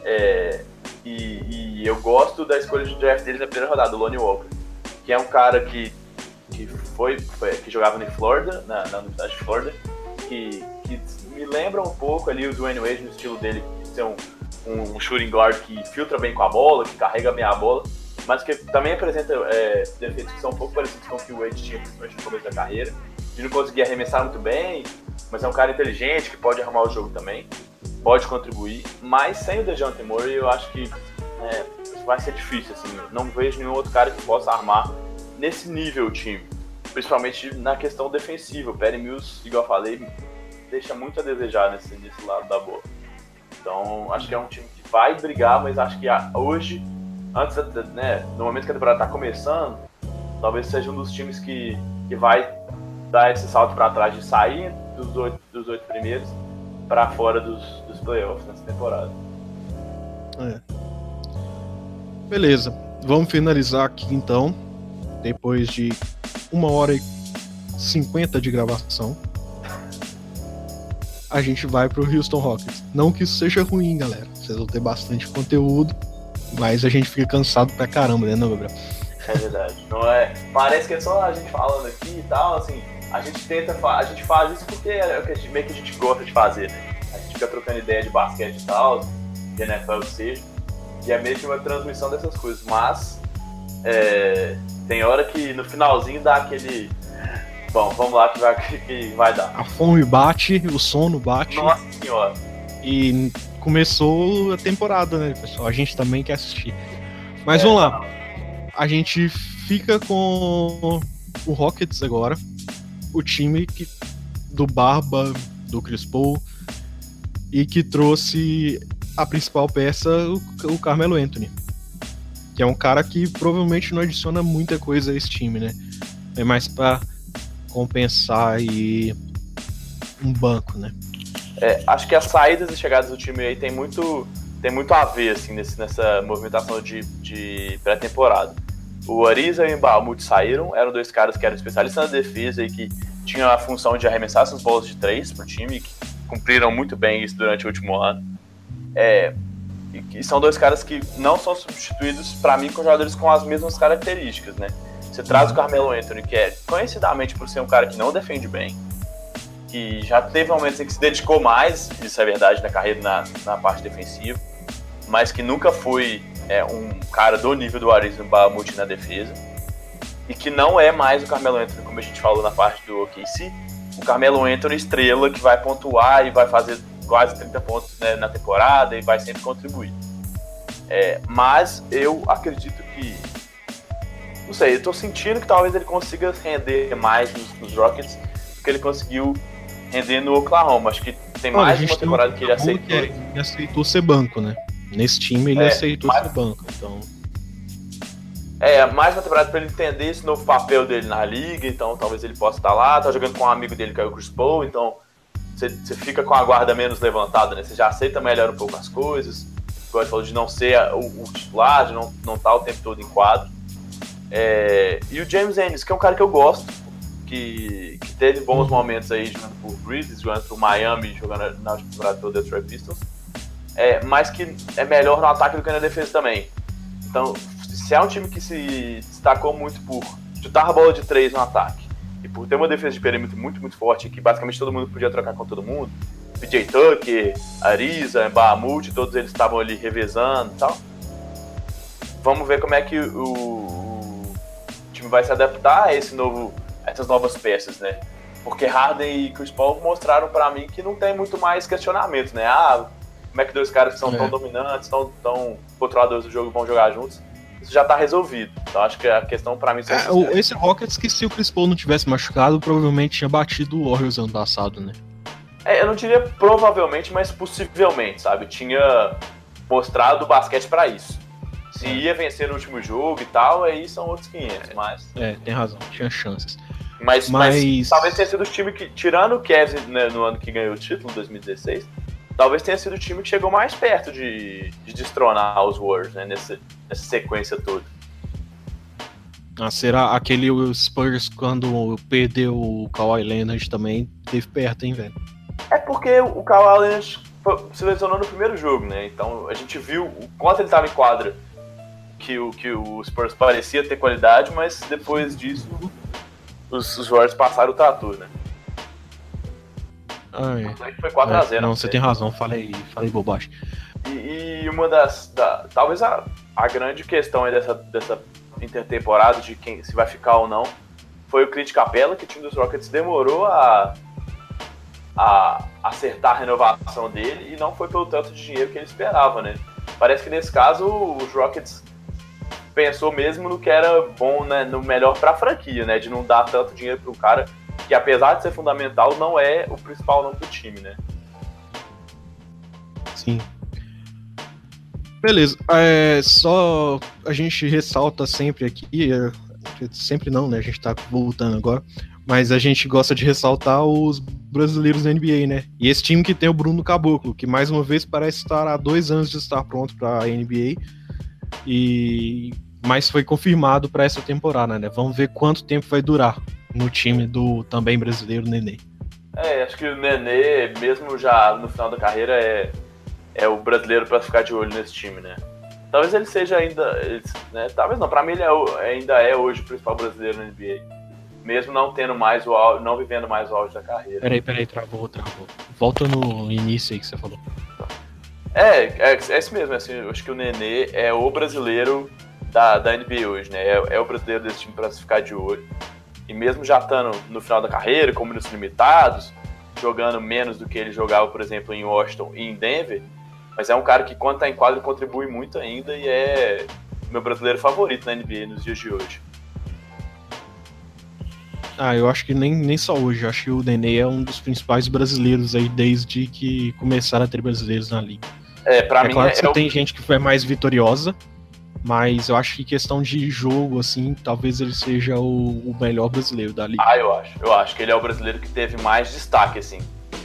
É, e, e, eu gosto da escolha de draft dele na primeira rodada, o Lonnie Walker, que é um cara que que foi, foi que jogava em Florida, na, na Universidade de Florida, que, que me lembra um pouco ali o Dwayne Wade no estilo dele, de ser um, um, shooting guard que filtra bem com a bola, que carrega bem a bola, mas que também apresenta é, defeitos que são um pouco parecidos com o que o Wade tinha, no começo da carreira, de não conseguir arremessar muito bem, mas é um cara inteligente que pode arrumar o jogo também, pode contribuir, mas sem o DeJounte Murray eu acho que é, vai ser difícil, assim, não vejo nenhum outro cara que possa armar nesse nível o time, principalmente na questão defensiva, o Perry Mills, igual eu falei, deixa muito a desejar nesse, nesse lado da bola. Então, acho que é um time que vai brigar, mas acho que hoje, antes, né, no momento que a temporada está começando, talvez seja um dos times que, que vai dar esse salto para trás de sair dos oito, dos oito primeiros para fora dos, playoffs nessa temporada. É. Beleza, vamos finalizar aqui então, depois de uma hora e cinquenta de gravação a gente vai pro Houston Rockets. Não que isso seja ruim, galera. Vocês vão ter bastante conteúdo, mas a gente fica cansado pra caramba, né, não, Gabriel? É verdade. Não é. Parece que é só a gente falando aqui e tal, assim. A gente tenta, a gente faz isso porque é o que a gente, meio que a gente gosta de fazer, né? Fica trocando ideia de basquete e tal, de NFL seja. E é meio que uma transmissão dessas coisas. Mas é, tem hora que no finalzinho dá aquele Bom, vamos lá que vai, que vai dar. A fome bate, o sono bate. Nossa senhora. E começou a temporada, né, pessoal? A gente também quer assistir. Mas é, vamos lá. A gente fica com o Rockets agora. O time que, do Barba, do Chris Paul, e que trouxe a principal peça, o, o Carmelo Anthony. Que é um cara que provavelmente não adiciona muita coisa a esse time, né? É mais para compensar aí um banco, né? É, acho que as saídas e chegadas do time aí tem muito, tem muito a ver assim, nesse, nessa movimentação de, de pré-temporada. O Ariza e o Bahamut saíram, eram dois caras que eram especialistas na defesa e que tinham a função de arremessar essas bolas de três para o time, que cumpriram muito bem isso durante o último ano. É, e, são dois caras que não são substituídos, para mim, com jogadores com as mesmas características, né? Você traz o Carmelo Anthony, que é conhecidamente por ser um cara que não defende bem, que já teve momentos em que se dedicou mais, isso é verdade, na carreira na, na parte defensiva, mas que nunca foi é, um cara do nível do Arizona Bahamut na defesa, e que não é mais o Carmelo Anthony, como a gente falou na parte do OKC, o Carmelo Anthony estrela que vai pontuar e vai fazer quase 30 pontos né, na temporada e vai sempre contribuir. É, mas eu acredito que não sei, eu tô sentindo que talvez ele consiga render mais nos, nos Rockets do que ele conseguiu render no Oklahoma. Acho que tem mais uma temporada que ele aceitou. Ele aceitou ser banco, né? Nesse time ele é, aceitou mais... ser banco, então. É, mais uma temporada para ele entender esse novo papel dele na liga, então talvez ele possa estar lá, tá jogando com um amigo dele que é o Chris Paul, então você, fica com a guarda menos levantada, né? Você já aceita melhor um pouco as coisas. Igual falou de não ser o, o titular, de não estar não tá o tempo todo em quadro. É, e o James Ennis, que é um cara que eu gosto, que, que teve bons momentos aí jogando por Grizzlies, jogando por Miami, jogando na temporada pelo Detroit Pistons, é, mas que é melhor no ataque do que na defesa também. Então, se é um time que se destacou muito por chutar a bola de três no ataque e por ter uma defesa de perímetro muito, muito forte, que basicamente todo mundo podia trocar com todo mundo, PJ Tucker, Ariza, Bahamut, todos eles estavam ali revezando e tal. Vamos ver como é que o, time vai se adaptar a esse novo, essas novas peças, né? Porque Harden e Chris Paul mostraram para mim que não tem muito mais questionamento, né? Ah, como é que dois caras que são é. tão dominantes, tão, tão controladores do jogo vão jogar juntos? Isso já tá resolvido. Então acho que a questão para mim... É, o, esse Rockets que se o Chris Paul não tivesse machucado, provavelmente tinha batido o Warriors ano passado, né? É, eu não diria provavelmente, mas possivelmente, sabe? Tinha mostrado o basquete para isso. Se é. ia vencer no último jogo e tal, aí são outros 500, mas... É, tem razão, tinha chances. Mas, mas... mas talvez tenha sido o time que, tirando o Kevin né, no ano que ganhou o título, 2016, talvez tenha sido o time que chegou mais perto de, de destronar os Warriors, né, nessa, nessa sequência toda. Ah, será aquele Spurs quando perdeu o Kawhi Leonard também teve perto, hein, velho? É porque o Kawhi Leonard se lesionou no primeiro jogo, né? Então a gente viu o quanto ele estava em quadra que o, que o Spurs parecia ter qualidade, mas depois disso os, os Warriors passaram o trator, né? Ah, é. Foi 4x0. É, não, você tem razão, falei, falei bobagem. E, e uma das. Da, talvez a, a grande questão dessa, dessa intertemporada, de quem se vai ficar ou não, foi o Clint Capella, que o time dos Rockets demorou a, a acertar a renovação dele e não foi pelo tanto de dinheiro que ele esperava, né? Parece que nesse caso os Rockets pensou mesmo no que era bom, né, no melhor para a franquia, né, de não dar tanto dinheiro para um cara que apesar de ser fundamental não é o principal nome do time, né? Sim. Beleza. É, só a gente ressalta sempre aqui, é, sempre não, né? A gente tá voltando agora. Mas a gente gosta de ressaltar os brasileiros da NBA, né? E esse time que tem o Bruno Caboclo, que mais uma vez parece estar há dois anos de estar pronto para a NBA. E mas foi confirmado para essa temporada, né? Vamos ver quanto tempo vai durar no time do também brasileiro Nenê. É, acho que o Nenê, mesmo já no final da carreira, é, é o brasileiro para ficar de olho nesse time, né? Talvez ele seja ainda. Né? Talvez não, para mim ele é, ainda é hoje o principal brasileiro na NBA. Mesmo não tendo mais o auge, não vivendo mais o auge da carreira. Peraí, peraí, travou, travou. Volta no início aí que você falou. É, é, é isso mesmo, assim, eu acho que o Nenê é o brasileiro da, da NBA hoje, né? É, é o brasileiro desse time para se ficar de olho. E mesmo já estando no final da carreira, com minutos limitados, jogando menos do que ele jogava, por exemplo, em Washington e em Denver, mas é um cara que, quando está em quadro, contribui muito ainda e é meu brasileiro favorito na NBA nos dias de hoje. Ah, eu acho que nem, nem só hoje. Eu acho que o Nenê é um dos principais brasileiros aí desde que começaram a ter brasileiros na liga. É, pra é mim claro é, que você é tem gente que foi mais vitoriosa, mas eu acho que questão de jogo, assim, talvez ele seja o, o, melhor brasileiro da liga. Ah, eu acho. Eu acho que ele é o brasileiro que teve mais destaque, assim.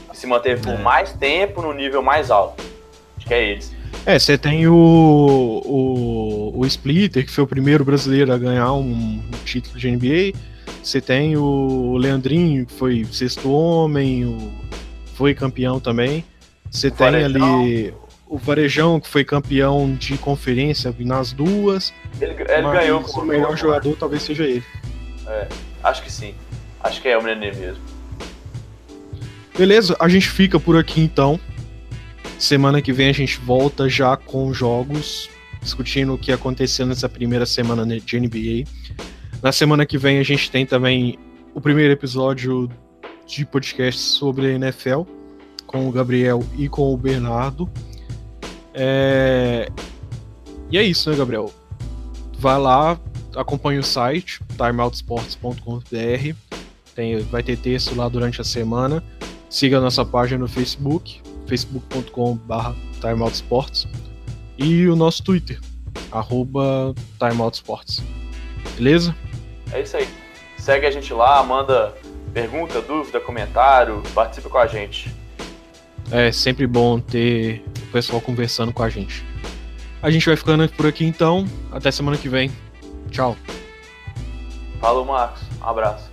Que se manteve por é. mais tempo no nível mais alto. Acho que é eles. É, você tem o, o, o Splitter, que foi o primeiro brasileiro a ganhar um, um título de NBA. Você tem o Leandrinho, que foi sexto homem, o, foi campeão também. Você tem ali o Varejão, que foi campeão de conferência nas duas. Ele, ele ganhou como o melhor jogador, talvez seja ele. É, acho que sim. Acho que é o Nenê mesmo. Beleza, a gente fica por aqui então. Semana que vem a gente volta já com jogos, discutindo o que aconteceu nessa primeira semana de NBA. Na semana que vem a gente tem também o primeiro episódio de podcast sobre a NFL com o Gabriel e com o Bernardo. É... E é isso, né, Gabriel? Vai lá, acompanha o site, timeoutsports.com.br. Tem, vai ter texto lá durante a semana. Siga a nossa página no Facebook, facebook.com.br timeoutsports. E o nosso Twitter, arroba timeoutsports. Beleza? É isso aí. Segue a gente lá, manda pergunta, dúvida, comentário, participa com a gente. É sempre bom ter o pessoal conversando com a gente. A gente vai ficando por aqui então. Até semana que vem. Tchau. Falou, Marcos. Um abraço.